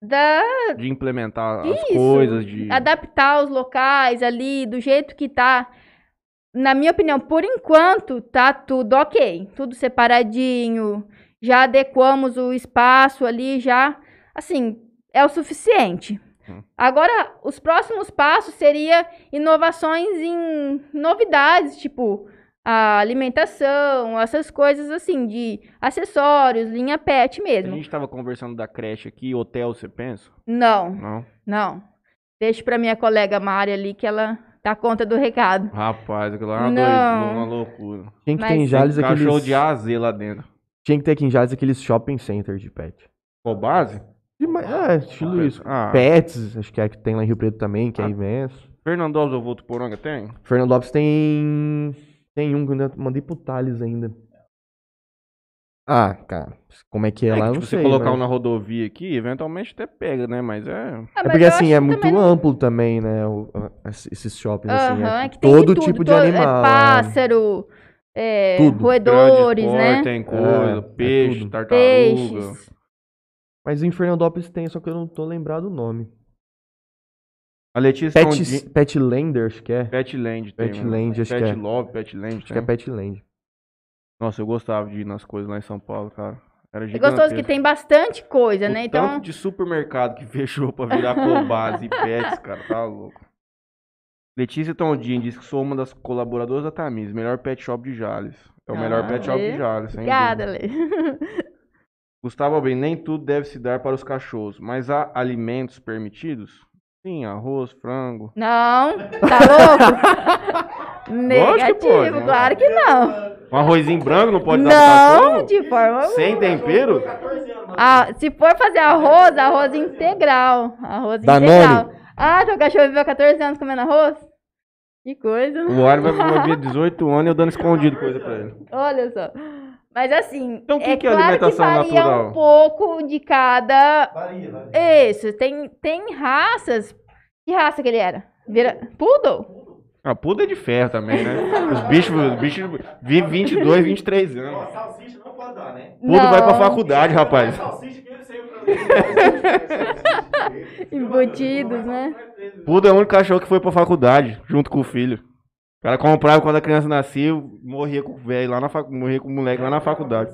da De implementar as Isso. coisas, de. adaptar os locais ali do jeito que tá. Na minha opinião, por enquanto, tá tudo ok. Tudo separadinho. Já adequamos o espaço ali, já. Assim, é o suficiente. Hum. Agora, os próximos passos seria inovações em novidades, tipo a alimentação, essas coisas assim, de acessórios, linha pet A mesmo. gente tava conversando da creche aqui, hotel, você pensa? Não, Não? não. Deixa pra minha colega Mari ali que ela dá conta do recado. Rapaz, aquilo lá é uma, Não. doido, uma loucura. Tinha que Mas- ter em Jales Tem aqueles. cachorro de A a Z lá dentro. Tinha que ter aqui em Jales aqueles shopping centers de pet. Qual base? De É, estilo isso. Ah, Pets, acho que é que tem lá em Rio Preto também, que é Ah. imenso. Fernandópolis ou Votuporanga tem? Fernando Lopes tem. Tem um que eu ainda mandei pro Thales ainda. Ah, cara. Como é que é, É lá? que, eu tipo, você sei. colocar mas- um na rodovia aqui, eventualmente até pega, né? Mas é. Ah, É porque assim, é muito também não- amplo também, né? o- esses shoppings, assim. Aham, é é que tem de todo tudo, tipo de todo- animal. É é. pássaro, é, Tudo. roedores, Grande né? Tem coisa, É, é peixe, tartaruga. Peixes. Mas em Fernandópolis tem, só que eu não tô lembrado o nome. A Letícia Pet, Tondi- Petlander, acho que é. Petland tem. Petland, né? acho que Pet é. Love, Petland. Acho que é tem. Petland. Nossa, eu gostava de ir nas coisas lá em São Paulo, cara. Era É gostoso que tem bastante coisa, né? O Então, tanto de supermercado que fechou pra virar Cobase e Pets, cara, tá louco. Letícia Tondin diz que sou uma das colaboradoras da Tamis, melhor pet shop de Jales. É o melhor Ah, pet shop de Jales, sem obrigada. Lê. Gustavo Albem, nem tudo deve se dar para os cachorros, mas há alimentos permitidos? Sim, arroz, frango. Não, tá louco? Negativo, pode, né? claro que não. Um arrozinho branco não pode dar Não, de forma Sem tempero? Ah, se for fazer arroz, arroz integral. Arroz Danone. integral. Ah, teu cachorro viveu 14 anos comendo arroz? Que coisa. O Ari vai viver 18 anos e eu dando escondido coisa pra ele. Olha só. Mas assim, Então, o que é que é claro alimentação que varia natural? um pouco de cada... Isso, tem, tem raças... Que raça que ele era? Vira... Poodle? Ah, puda é de ferro também, né? Os bichos, os bichos vivem 22, 23 anos. Salsicha não pode dar, né? Pudo vai pra faculdade, rapaz. Salsicha que ele saiu pra Embutidos, né? Pudo é o único cachorro que foi pra faculdade, junto com o filho. O cara comprava quando a criança nascia, morria com o velho lá na fac... morria com o moleque lá na faculdade.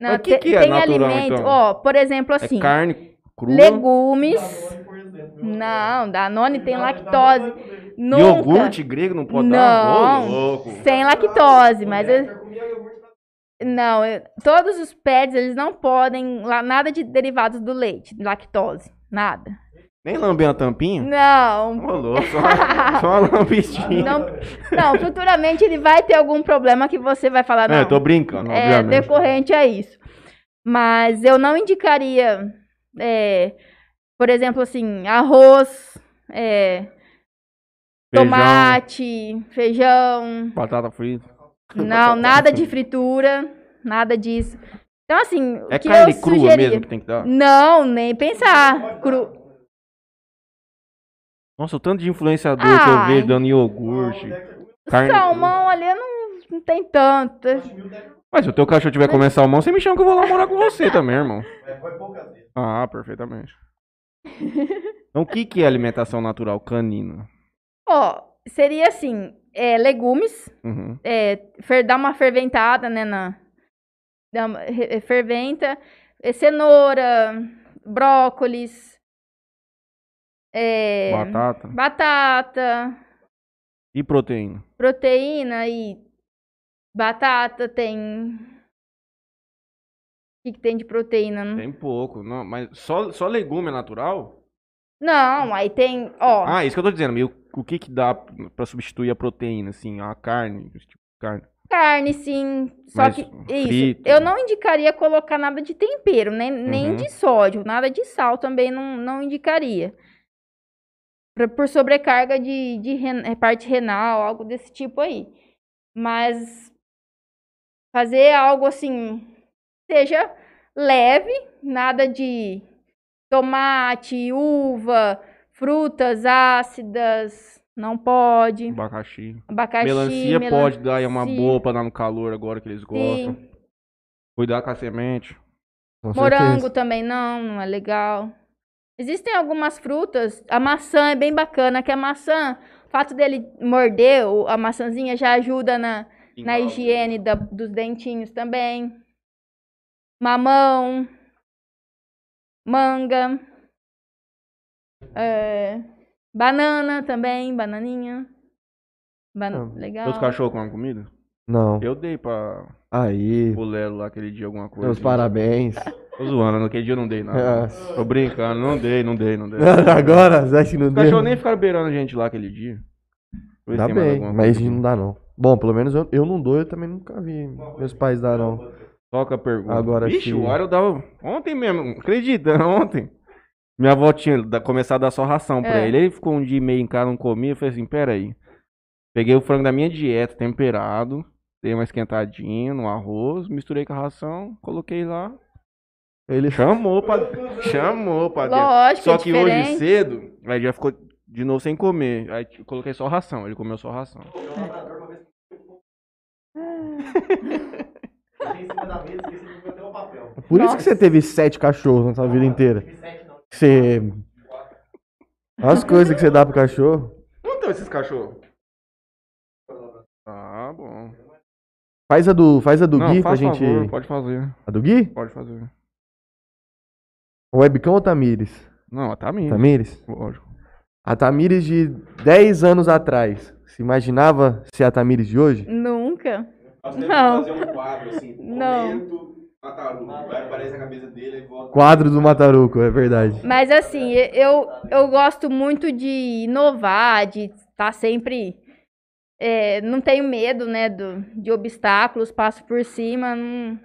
Não, o que te- que é tem natural, alimento, então? ó, por exemplo, assim, É carne crua, legumes. Não, Danone tem lactose. Nunca. iogurte grego não pode dar? Não. Ô, louco. Sem lactose, mas eu- não, eu- todos os pets eles não podem lá nada de derivados do leite, lactose, nada. Nem lamber uma tampinha? Não. Louco, só, só uma lambistinha. Não, não, futuramente ele vai ter algum problema que você vai falar não. É, eu tô brincando, é obviamente. decorrente a isso. Mas eu não indicaria, é, por exemplo, assim, arroz, é, Feijão, tomate, feijão, batata frita. não, nada de fritura, nada disso. Então, assim, o É que carne eu crua sugeria... mesmo que tem que dar? Não, nem pensar. Cru... Nossa, o tanto de influenciador que eu Ai. vejo dando iogurte. Carne Salmão ali não, não tem tanto. Mas se o teu cachorro tiver comendo salmão, você me chama que eu vou lá morar com você também, irmão. Foi poucas vezes. Ah, perfeitamente. Então, o que, que é alimentação natural canina? Ó, seria assim, é, legumes, Uhum. é, fer- dar uma ferventada, né, na... dá uma- re- ferventa, é, cenoura, brócolis, é, Batata batata, e proteína. proteína e batata tem... O que, que tem de proteína? Não, Tem pouco, não, mas só, só legume é natural? não aí tem, ó... Ah, isso que eu tô dizendo. O, que que dá pra substituir a proteína, assim, a carne, tipo carne? Carne, sim. Só Mas que. Isso. frito. Eu não indicaria colocar nada de tempero, nem, nem Uhum. de sódio, nada de sal também não, não indicaria. Pra- por sobrecarga de, de ren- eh, parte renal, algo desse tipo aí. Mas fazer algo assim, seja leve, nada de tomate, uva, frutas ácidas, não pode. Abacaxi. Abacaxi, Melancia pode dar aí uma melancia, boa pra dar no calor agora que eles gostam. Sim. Cuidar com a semente. Com Morango certeza. também não, não é legal. Existem algumas frutas, a maçã é bem bacana, que a maçã, o fato dele morder a maçãzinha já ajuda na, na higiene da- dos dentinhos também. Mamão, manga, é, banana também, bananinha. Bana- Ah, legal. Seus cachorros comem comida? Não. Eu dei pra Aí, o Lelo lá aquele dia alguma coisa. meus parabéns. Tô zoando, naquele dia eu não dei nada. Nossa. Tô brincando, não dei, não dei, não dei. Agora, você acha que não Os deu? cachorros nem ficaram beirando a gente lá aquele dia. Se Dá bem, mas não dá não. Bom, pelo menos eu, eu não dou, eu também nunca vi meus pais dar não. Toca a pergunta. Agora Vixe, sim. o ar eu dava. Ontem mesmo, acredita, ontem. Minha avó tinha começado a dar só ração pra É. ele. Ele ficou um dia e meio em casa, não comia. Eu falei assim: pera aí. Peguei o frango da minha dieta, temperado. Dei uma esquentadinha no arroz, misturei com a ração, coloquei lá. Ele Chamou pra, chamou pra dentro. Lógico, Só é que hoje cedo, aí já ficou de novo sem comer. Aí eu coloquei só ração, ele comeu só ração. Em cima da mesa, esqueci de botar o papel. Por isso Nossa. que você teve sete cachorros na sua vida inteira. Você. As coisas que você dá pro cachorro. Quanto estão esses cachorros? Ah, bom. Faz a do, faz a do Não, Gui pra gente. favor, pode fazer. A do Gui? Pode fazer. O Webcam ou Tamires? Não, tá minha. Tamires? Lógico. A Tamires de 10 anos atrás. Se imaginava ser a Tamires de hoje? Nunca. Nós temos Não. que fazer um quadro assim. Não. Momento Mataru. Vai, aparece a cabeça dele e volta. Quadro do Mataruco, é verdade. Mas assim, eu, eu gosto muito de inovar, de estar sempre. é, não tenho medo, né, do, de obstáculos, passo por cima. Não...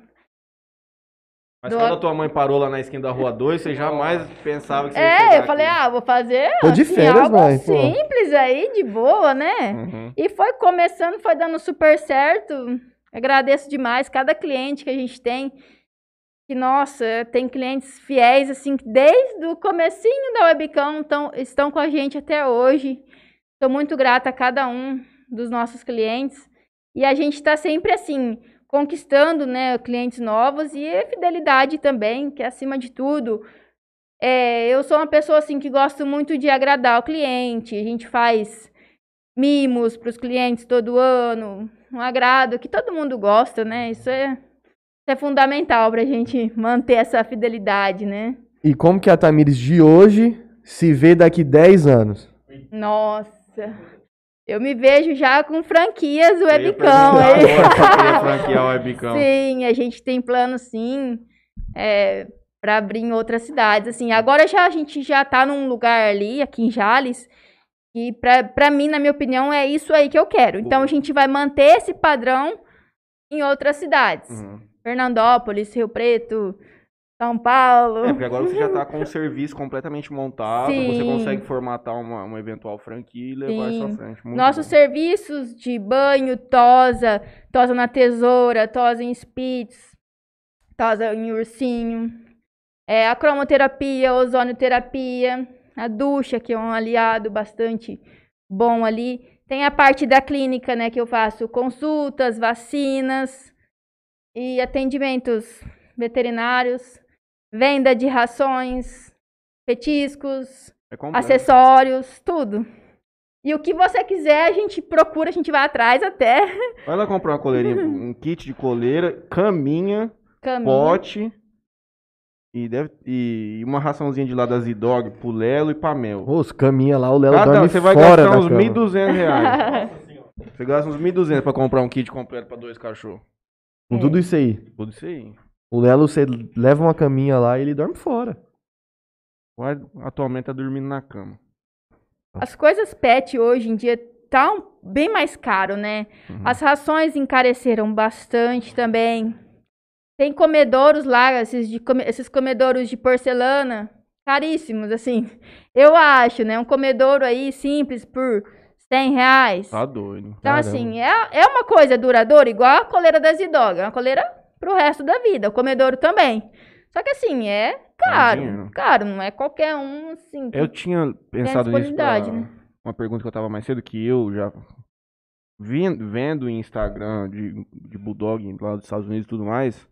Mas Do- quando a tua mãe parou lá na esquina da rua 2, você jamais pensava que você ia É, eu falei, aqui. ah, vou fazer Tô de assim, férias, algo mãe, pô. simples aí, de boa, né? Uhum. E foi começando, foi dando super certo. Agradeço demais cada cliente que a gente tem. Que, nossa, tem clientes fiéis, assim, que desde o comecinho da Webcam tão, estão com a gente até hoje. Sou muito grata a cada um dos nossos clientes. E a gente está sempre, assim, conquistando, né, clientes novos e a fidelidade também, que é acima de tudo. É, eu sou uma pessoa, assim, que gosto muito de agradar o cliente. A gente faz mimos para os clientes todo ano, um agrado que todo mundo gosta, né? Isso é, isso é fundamental para a gente manter essa fidelidade, né? E como que a Tamires de hoje se vê daqui 10 anos? Nossa, eu me vejo já com franquias Eu ia webcam, você queria franquear webcam. Sim, a gente tem plano sim, é, para abrir em outras cidades. Assim, agora já a gente já tá num lugar ali, aqui em Jales, que pra, pra mim, na minha opinião, é isso aí que eu quero. Então a gente vai manter esse padrão em outras cidades. Uhum. Fernandópolis, Rio Preto, São Paulo. É, porque agora você já tá com o serviço completamente montado, você Sim. consegue formatar uma, uma eventual franquia e levar isso à Sim. frente. Muito Nossos bom. serviços de banho, tosa, tosa na tesoura, tosa em spitz, tosa em ursinho, é, a cromoterapia, ozonioterapia, a ducha, que é um aliado bastante bom ali. Tem a parte da clínica, né, que eu faço consultas, vacinas e atendimentos veterinários, venda de rações, petiscos, É acessórios, tudo. E o que você quiser, a gente procura, a gente vai atrás até. Vai lá comprar uma coleirinha, um kit de coleira, caminha, Caminho. pote e, deve, e uma raçãozinha de lá da Z-Dog pro Lelo e pra Mel. Os caminha lá, o Lelo Cada, dorme você vai fora gastar uns cama. 1.200 reais. Você gasta uns 1.200 pra comprar um kit completo pra dois cachorros. Com tudo isso aí. Tudo isso aí. O Lelo, você leva uma caminha lá e ele dorme fora. Atualmente tá dormindo na cama. As coisas pet hoje em dia tá um- bem mais caro, né? Uhum. As rações encareceram bastante também. Tem comedouros lá, esses, de esses comedouros de porcelana, caríssimos, assim. Eu acho, né? Um comedouro aí simples por 100 reais. Tá doido. Então, Caramba. assim, é, é uma coisa duradoura, igual a coleira da Zidog. É uma coleira pro resto da vida. O comedouro também. Só que assim, é caro. dinheiro. Caro, não é qualquer um, assim. Eu tinha pensado nisso pra né? uma pergunta que eu tava mais cedo, que eu já vendo, vendo em Instagram de, de Bulldog lá dos Estados Unidos e tudo mais,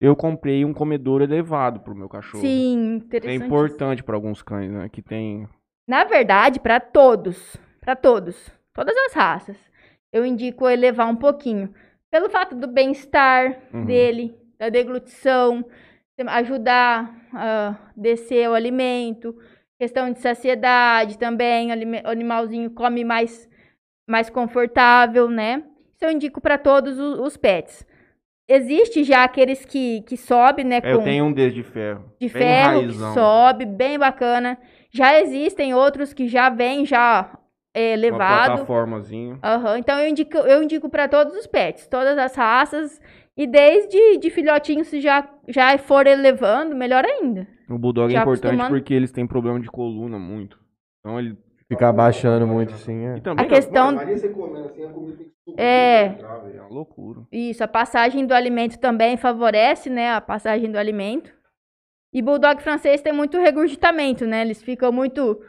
eu comprei um comedor elevado pro meu cachorro. Sim, É interessante. importante pra alguns cães, né? Que tem. Na verdade, para todos, para todos, todas as raças, eu indico elevar um pouquinho. Pelo fato do bem-estar Uhum. dele, da deglutição, ajudar a descer o alimento, questão de saciedade também, o animalzinho come mais, mais confortável, né? Isso eu indico para todos os, pets. Existe já aqueles que, que sobe, né? É, eu com- tenho um desde de ferro. de ferro que sobe, bem bacana. Já existem outros que já vêm já é, Uma levado. plataformazinha. Aham, Então eu indico, eu indico para todos os pets, todas as raças. E desde de filhotinho, se já, já for elevando, melhor ainda. O Bulldog é Já importante acostumando. porque eles têm problema de coluna muito. Então ele. Ficar baixando muito assim, é. E também A questão. Maria, você comendo assim, a comida tem que subir. É. entrar, velho. É uma loucura. Isso, a passagem do alimento também favorece, né? A passagem do alimento. E Bulldog francês tem muito regurgitamento, né? Eles ficam muito.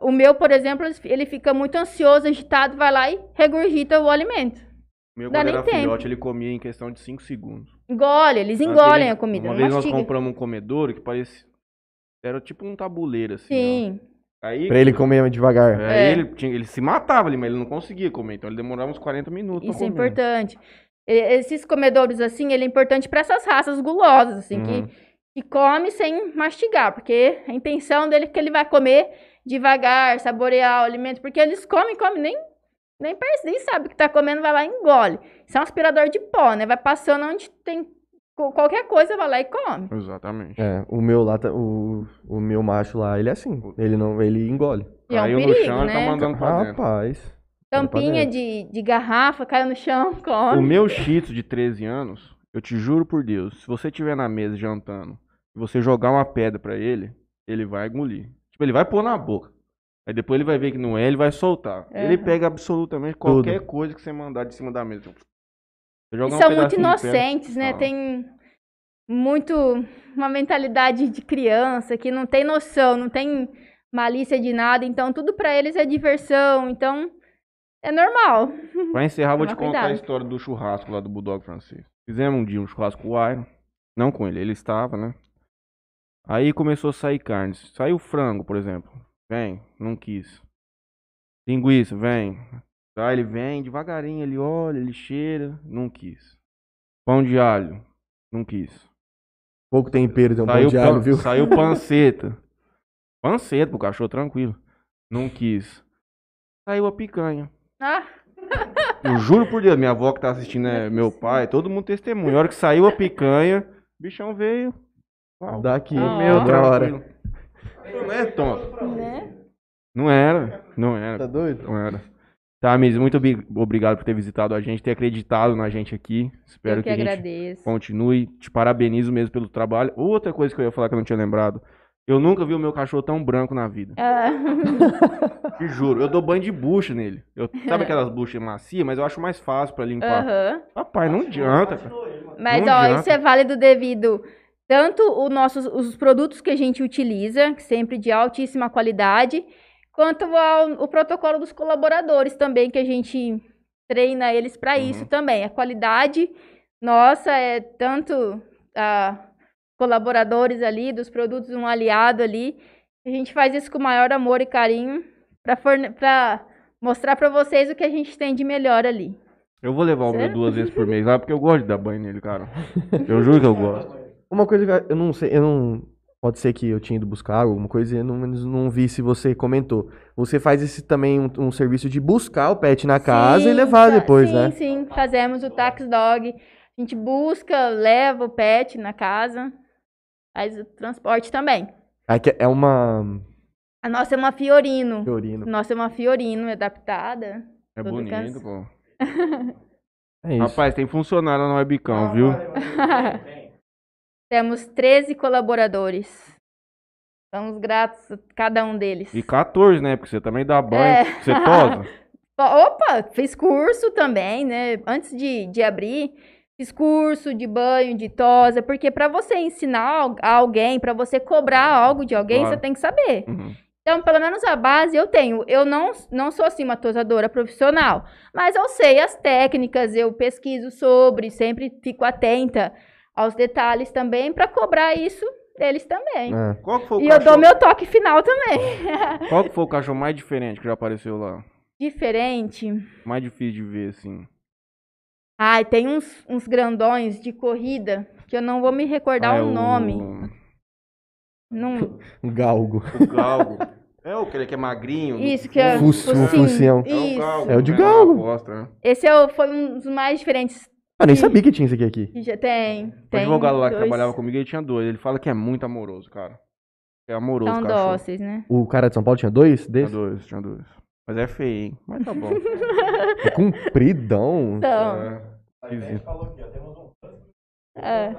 O meu, por exemplo, ele fica muito ansioso, agitado, vai lá e regurgita o alimento. O meu, Dá quando nem era tempo. filhote, ele comia em questão de 5 segundos. Engole, eles engolem ele- a comida, Uma não vez nós mastiga. compramos um comedouro que parecia. Era tipo um tabuleiro, assim. Sim. ó. Aí, Pra ele comer devagar. Aí É. ele, tinha, ele se matava ali, mas ele não conseguia comer. Então ele demorava uns 40 minutos Isso pra é importante. Esses comedouros, assim, ele é importante para essas raças gulosas, assim, Uhum. que, que come sem mastigar, porque a intenção dele é que ele vai comer devagar, saborear o alimento, porque eles comem, comem, nem, nem, perce- nem sabe o que tá comendo, vai lá e engole. Isso é um aspirador de pó, né? Vai passando onde tem qualquer coisa, vai lá e come. Exatamente. É, o meu lá, tá- o, o meu macho lá, ele é assim. Ele não, ele engole. E é um Caiu no perigo, chão, ele tá né? mandando pra dentro. Rapaz. Tampinha de, de garrafa, caiu no chão, O come. meu Shih Tzu de 13 anos, eu te juro por Deus, se você estiver na mesa jantando e você jogar uma pedra pra ele, ele vai engolir. Tipo, ele vai pôr na boca. Aí depois ele vai ver que não é, ele vai soltar. Ele Aham. pega absolutamente qualquer coisa que você mandar de cima da mesa. Tipo, Você jogar E um são muito inocentes, né? Ah. Tem muito uma mentalidade de criança que não tem noção, não tem malícia de nada, então tudo pra eles é diversão, então é normal. Pra encerrar, vou te Tomar contar a cuidado. história do churrasco lá do Bulldog francês. Fizemos um dia um churrasco com o Iron. Não com ele, ele estava, né? Aí começou a sair carnes. Saiu frango, por exemplo. Vem, não quis. Linguiça, vem. Tá, ele vem devagarinho, ele olha, ele cheira, não quis. Pão de alho, não quis. Pouco tempero, tem um pão Saiu, de alho, viu? saiu panceta. panceta pro cachorro, tranquilo. Não quis. Saiu a picanha. Ah, Eu juro por Deus, minha avó que tá assistindo, é meu pai, todo mundo testemunha. A hora que saiu a picanha, o bichão veio. Uau, Daqui, Ah, meu, da hora. Não é tonto. né? Não era, não Tá era, doido? não era. Tá, Miss, muito obri- obrigado por ter visitado a gente, ter acreditado na gente aqui. Espero Eu que, que a gente continue. Te parabenizo mesmo pelo trabalho. Outra coisa que eu ia falar que eu não tinha lembrado. Eu nunca vi o meu cachorro tão branco na vida. Ah, Te juro, eu dou banho de bucha nele. Eu, sabe aquelas buchas macias, mas eu acho mais fácil pra limpar. aham. Rapaz, não adianta, cara. Mas, Não ó, adianta. isso é válido devido tanto os nossos os produtos que a gente utiliza, sempre de altíssima qualidade, quanto ao o protocolo dos colaboradores também, que a gente treina eles para Uhum. isso também. A qualidade nossa é tanto a colaboradores ali, dos produtos, um aliado ali. A gente faz isso com o maior amor e carinho para mostrar para vocês o que a gente tem de melhor ali. Eu vou levar o meu duas vezes por mês lá, porque eu gosto de dar banho nele, cara. Eu juro que eu gosto. Uma coisa que eu não sei, eu não. Pode ser que eu tinha ido buscar alguma coisa e eu não, não vi se você comentou. Você faz esse também um, um serviço de buscar o pet na casa e Sim, levar fa- depois, sim, né? Sim, fazemos o tax dog. A gente busca, leva o pet na casa, faz o transporte também. Aqui é uma. A nossa é uma Fiorino. Fiorino. A nossa é uma Fiorino adaptada. É bonito, pô. É isso. Rapaz, tem funcionário no webcam, viu? Temos 13 colaboradores. Estamos gratos a cada um deles. E 14, né? Porque você também dá banho. É. Você tosa? Opa, fiz curso também, né? Antes de, de abrir, fiz curso de banho, de tosa, porque para você ensinar a alguém, para você cobrar algo de alguém, Claro. você tem que saber. Uhum. Então, pelo menos a base eu tenho. Eu não, não sou assim uma tosadora profissional, mas eu sei as técnicas, eu pesquiso sobre, sempre fico atenta aos detalhes também para cobrar isso deles também. É. Qual que foi o E eu dou cachorro... meu toque final também. Qual que foi o cachorro mais diferente que já apareceu lá? Diferente. Mais difícil de ver, assim. Ai, tem uns, uns grandões de corrida que eu não vou me recordar Ah, é o nome. O, Não, Um galgo. o galgo. é o aquele que é magrinho. isso que é. O focinho. É o Isso. galgo. É o de né, galgo. né? Esse é o- foi um dos mais diferentes Ah, nem sabia que tinha isso aqui. aqui. já tem. O tem advogado lá que dois. trabalhava comigo, ele tinha dois. Ele fala que é muito amoroso, cara. É amoroso São cachorro. dóceis, né? O cara de São Paulo tinha dois Tinha desses? dois, tinha dois. Mas é feio, hein? Mas tá bom. É compridão. Então. É. Esquisito. É.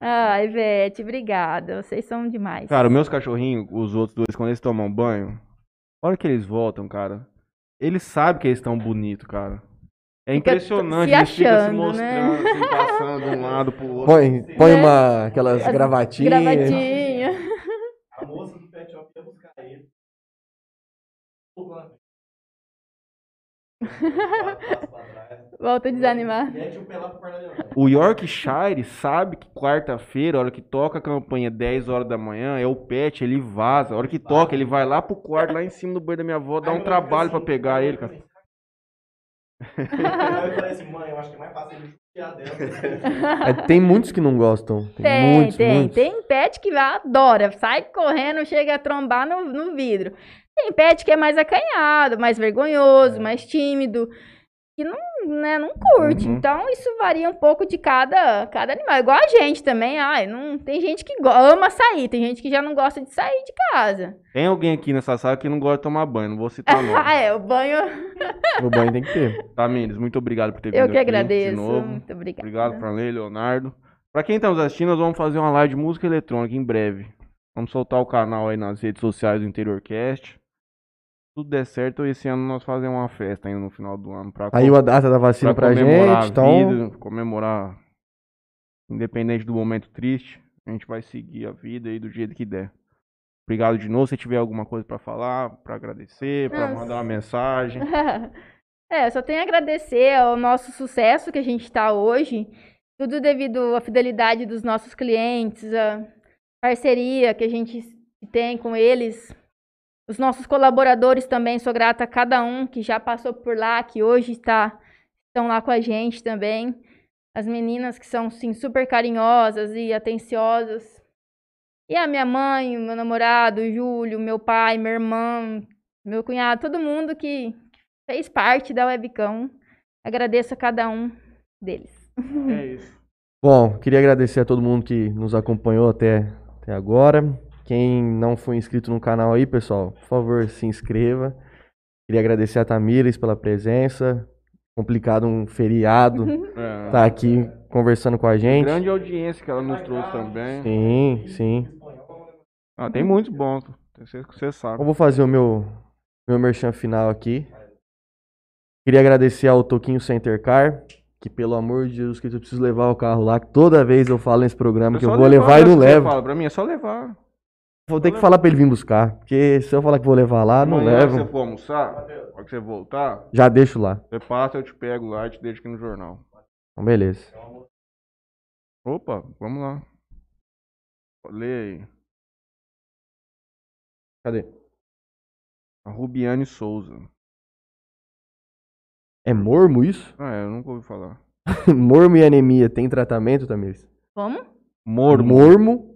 Ai, Ivete, obrigada. Vocês são demais. Cara, os meus cachorrinhos, os outros dois, quando eles tomam banho, a hora que eles voltam, cara, eles sabem que eles estão bonitos, cara. É Fica impressionante, se eles ficam se achando, né? mostrando, assim, passando de um lado pro outro. Põe, põe Né? uma, aquelas As gravatinhas. Gravatinha. A moça do pet shop ia buscar ele. Volta a desanimar. O Yorkshire sabe que quarta-feira, a hora que toca a campanha 10 horas da manhã, é o pet, ele vaza. A hora que toca, ele vai lá pro quarto, lá em cima do banho da minha avó, dá um trabalho pra pegar ele, cara. Aí eu falei assim, mãe, eu acho que é mais fácil ele judiar dela. É, tem muitos que não gostam. Tem, Tem, muitos, tem. muitos. Tem pet que adora, sai correndo, chega a trombar no, no vidro. Tem pet que é mais acanhado, mais vergonhoso, mais tímido, que não, né, não curte. Uhum. Então, isso varia um pouco de cada, cada animal. Igual a gente também. Ai, não, tem gente que ama sair, tem gente que já não gosta de sair de casa. Tem alguém aqui nessa sala que não gosta de tomar banho, não vou citar nome. ah, é, o banho O banho tem que ter. Tá, Mendes, muito obrigado por ter vindo eu que agradeço. Muito obrigada. Obrigado, Franley, Leonardo. Pra quem tá nos assistindo, nós vamos fazer uma live de música eletrônica em breve. Vamos soltar o canal aí nas redes sociais do Interiorcast. Tudo der certo, esse ano nós fazemos uma festa ainda no final do ano. Pra Aí co- a data da vacina pra, comemorar gente, a então... vida, comemorar, independente do momento triste, a gente vai seguir a vida aí do jeito que der. Obrigado de novo. Se tiver alguma coisa pra falar, pra agradecer, pra Não, mandar uma mensagem. É, eu só tenho a agradecer ao nosso sucesso que a gente está hoje. Tudo devido à fidelidade dos nossos clientes, a parceria que a gente tem com eles. Os nossos colaboradores também, sou grata a cada um que já passou por lá, que hoje está, estão lá com a gente também. As meninas que são, sim, super carinhosas e atenciosas. E a minha mãe, o meu namorado, o Júlio, meu pai, minha irmã, meu cunhado, todo mundo que fez parte da Webcam. Agradeço a cada um deles. É isso. Bom, queria agradecer a todo mundo que nos acompanhou até, até agora. Quem não foi inscrito no canal aí, pessoal, por favor, se inscreva. Queria agradecer a Tamires pela presença. Complicado um feriado É. tá aqui conversando com a gente. Grande audiência que ela nos trouxe também. Sim, sim. Ah, tem muitos bons. Você, você sabe. Eu vou fazer o meu, meu merchan final aqui. Queria agradecer ao Toquinho Center Car, que pelo amor de Jesus, que eu preciso levar o carro lá, que toda vez eu falo nesse programa É que eu vou levar e né? não levo. Fala pra mim, é só levar. Vou ter que falar pra ele vir buscar, porque se eu falar que vou levar lá, não Amanhã, se você levo. for almoçar, a hora que você voltar, Já deixo lá. você passa, eu te pego lá e te deixo aqui no jornal. Então, beleza. Opa, vamos lá. Lê aí. Cadê? A Rubiane Souza. É mormo isso? Ah, é, eu nunca ouvi falar. mormo e anemia tem tratamento, Tamires? Como? Mormo. Mormo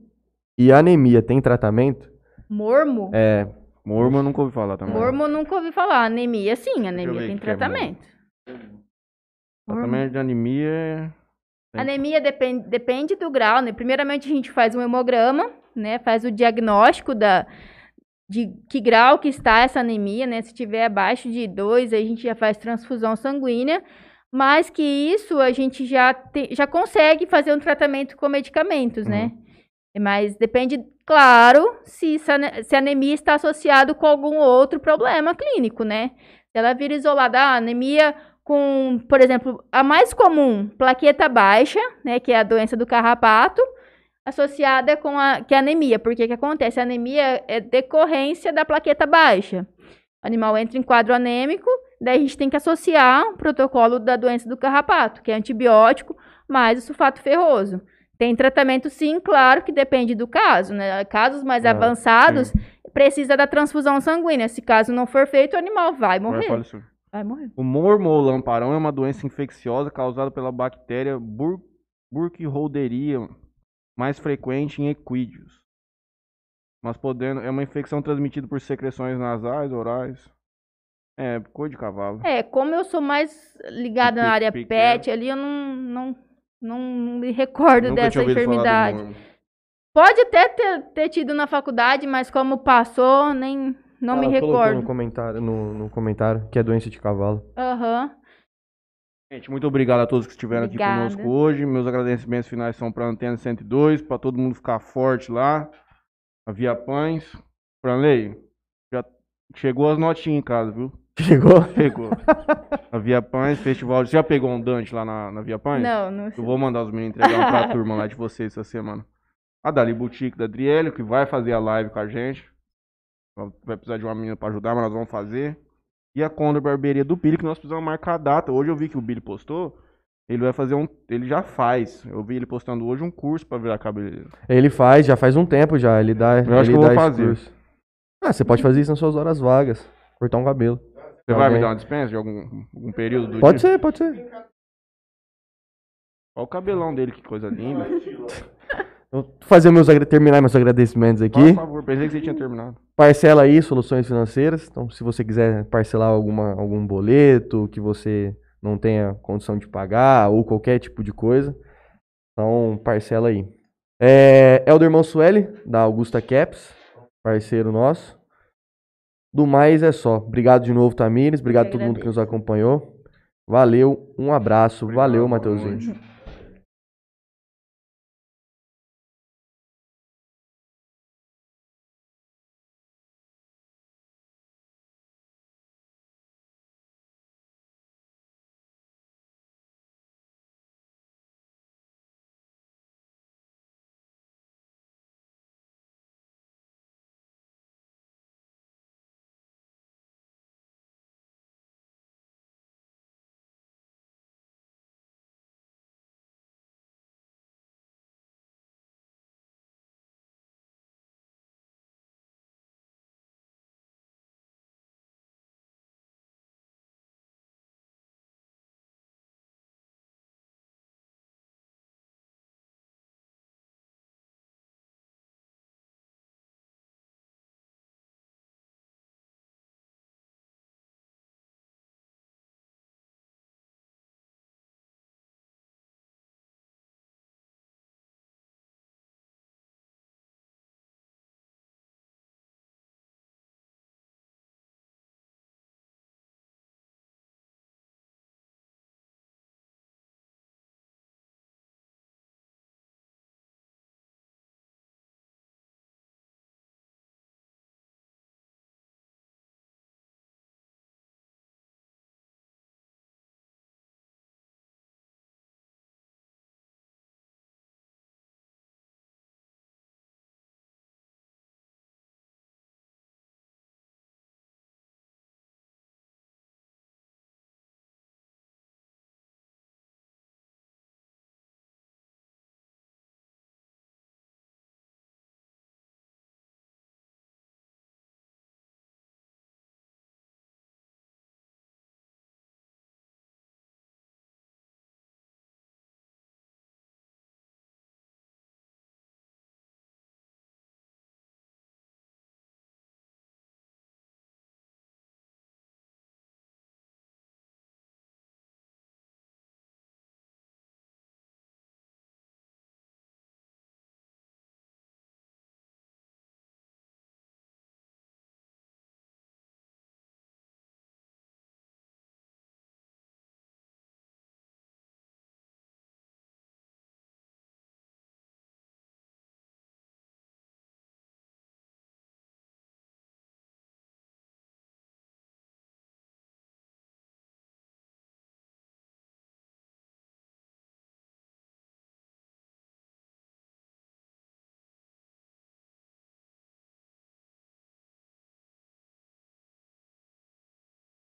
e anemia tem tratamento? Mormo? É. Mormo eu nunca ouvi falar também. Mormo eu nunca ouvi falar. Anemia, sim, anemia tem o que que é tratamento. Tratamento de anemia é. Tem. Anemia depende, depende do grau, né? Primeiramente a gente faz um hemograma, né? Faz o diagnóstico da, de que grau que está essa anemia, né? Se tiver abaixo de 2, aí a gente já faz transfusão sanguínea. Mais que isso, a gente já, te- já consegue fazer um tratamento com medicamentos, né? Mas depende, claro, se, se a anemia está associado com algum outro problema clínico, né? Se ela vir isolada, ah, anemia com, por exemplo, a mais comum, plaqueta baixa, né, que é a doença do carrapato, associada com a que é a anemia. Porque que acontece? A anemia é decorrência da plaqueta baixa. O animal entra em quadro anêmico, daí a gente tem que associar o protocolo da doença do carrapato, que é antibiótico mais o sulfato ferroso. Tem tratamento sim, claro que depende do caso, né? Casos mais Ah, avançados, precisa da transfusão sanguínea. Se caso não for feito, o animal vai morrer. Vai morrer. O mormolamparão é uma doença infecciosa causada pela bactéria Bur Burkholderia, mais frequente em equídeos. Mas podendo, é uma infecção transmitida por secreções nasais, orais. É, coisa de cavalo. É, como eu sou mais ligada na área pet ali, eu não, não, não me recordo Nunca dessa enfermidade. Pode até ter, ter tido na faculdade, mas como passou, nem não me colocou No recordo. comentário, no, no comentário, que é doença de cavalo. Aham. Gente, muito obrigado a todos que estiveram aqui Obrigada. conosco hoje. Meus agradecimentos finais são para a Antena 102, para todo mundo ficar forte lá. A Via Pães. Franley, já chegou as notinhas em casa, viu? Chegou? Pegou. a Via Pães, festival. Você já pegou um Dante lá na, na Via Pães? Não, não Eu vou mandar os meninos entregar um pra turma lá de vocês essa semana. A Dali Boutique da Adriele, que vai fazer a live com a gente. Vai precisar de uma menina pra ajudar, mas nós vamos fazer. E a Condor Barbearia do Billy, que nós precisamos marcar a data. Hoje eu vi que o Billy postou. Ele vai fazer um. Ele já faz. Eu vi ele postando hoje um curso pra virar cabeleireiro. Ele faz, já faz um tempo já. Ele dá. Eu acho ele que eu vou fazer. curso. Ah, você pode fazer isso nas suas horas vagas. Cortar um cabelo. Você vai me dar uma dispensa de algum, algum período do Pode dia? ser, pode ser. Olha o cabelão dele, que coisa linda. Vou fazer meus, agra- terminar meus agradecimentos aqui. Por favor, pensei que você tinha terminado. Parcela aí, soluções financeiras. Então, se você quiser parcelar alguma, algum boleto que você não tenha condição de pagar ou qualquer tipo de coisa, então parcela aí. É, Elder Mansueli, da Augusta Caps, parceiro nosso. Do mais é só. Obrigado de novo, Tamires. Obrigado a todo mundo que nos acompanhou. Valeu, um abraço. Valeu, Matheusinho.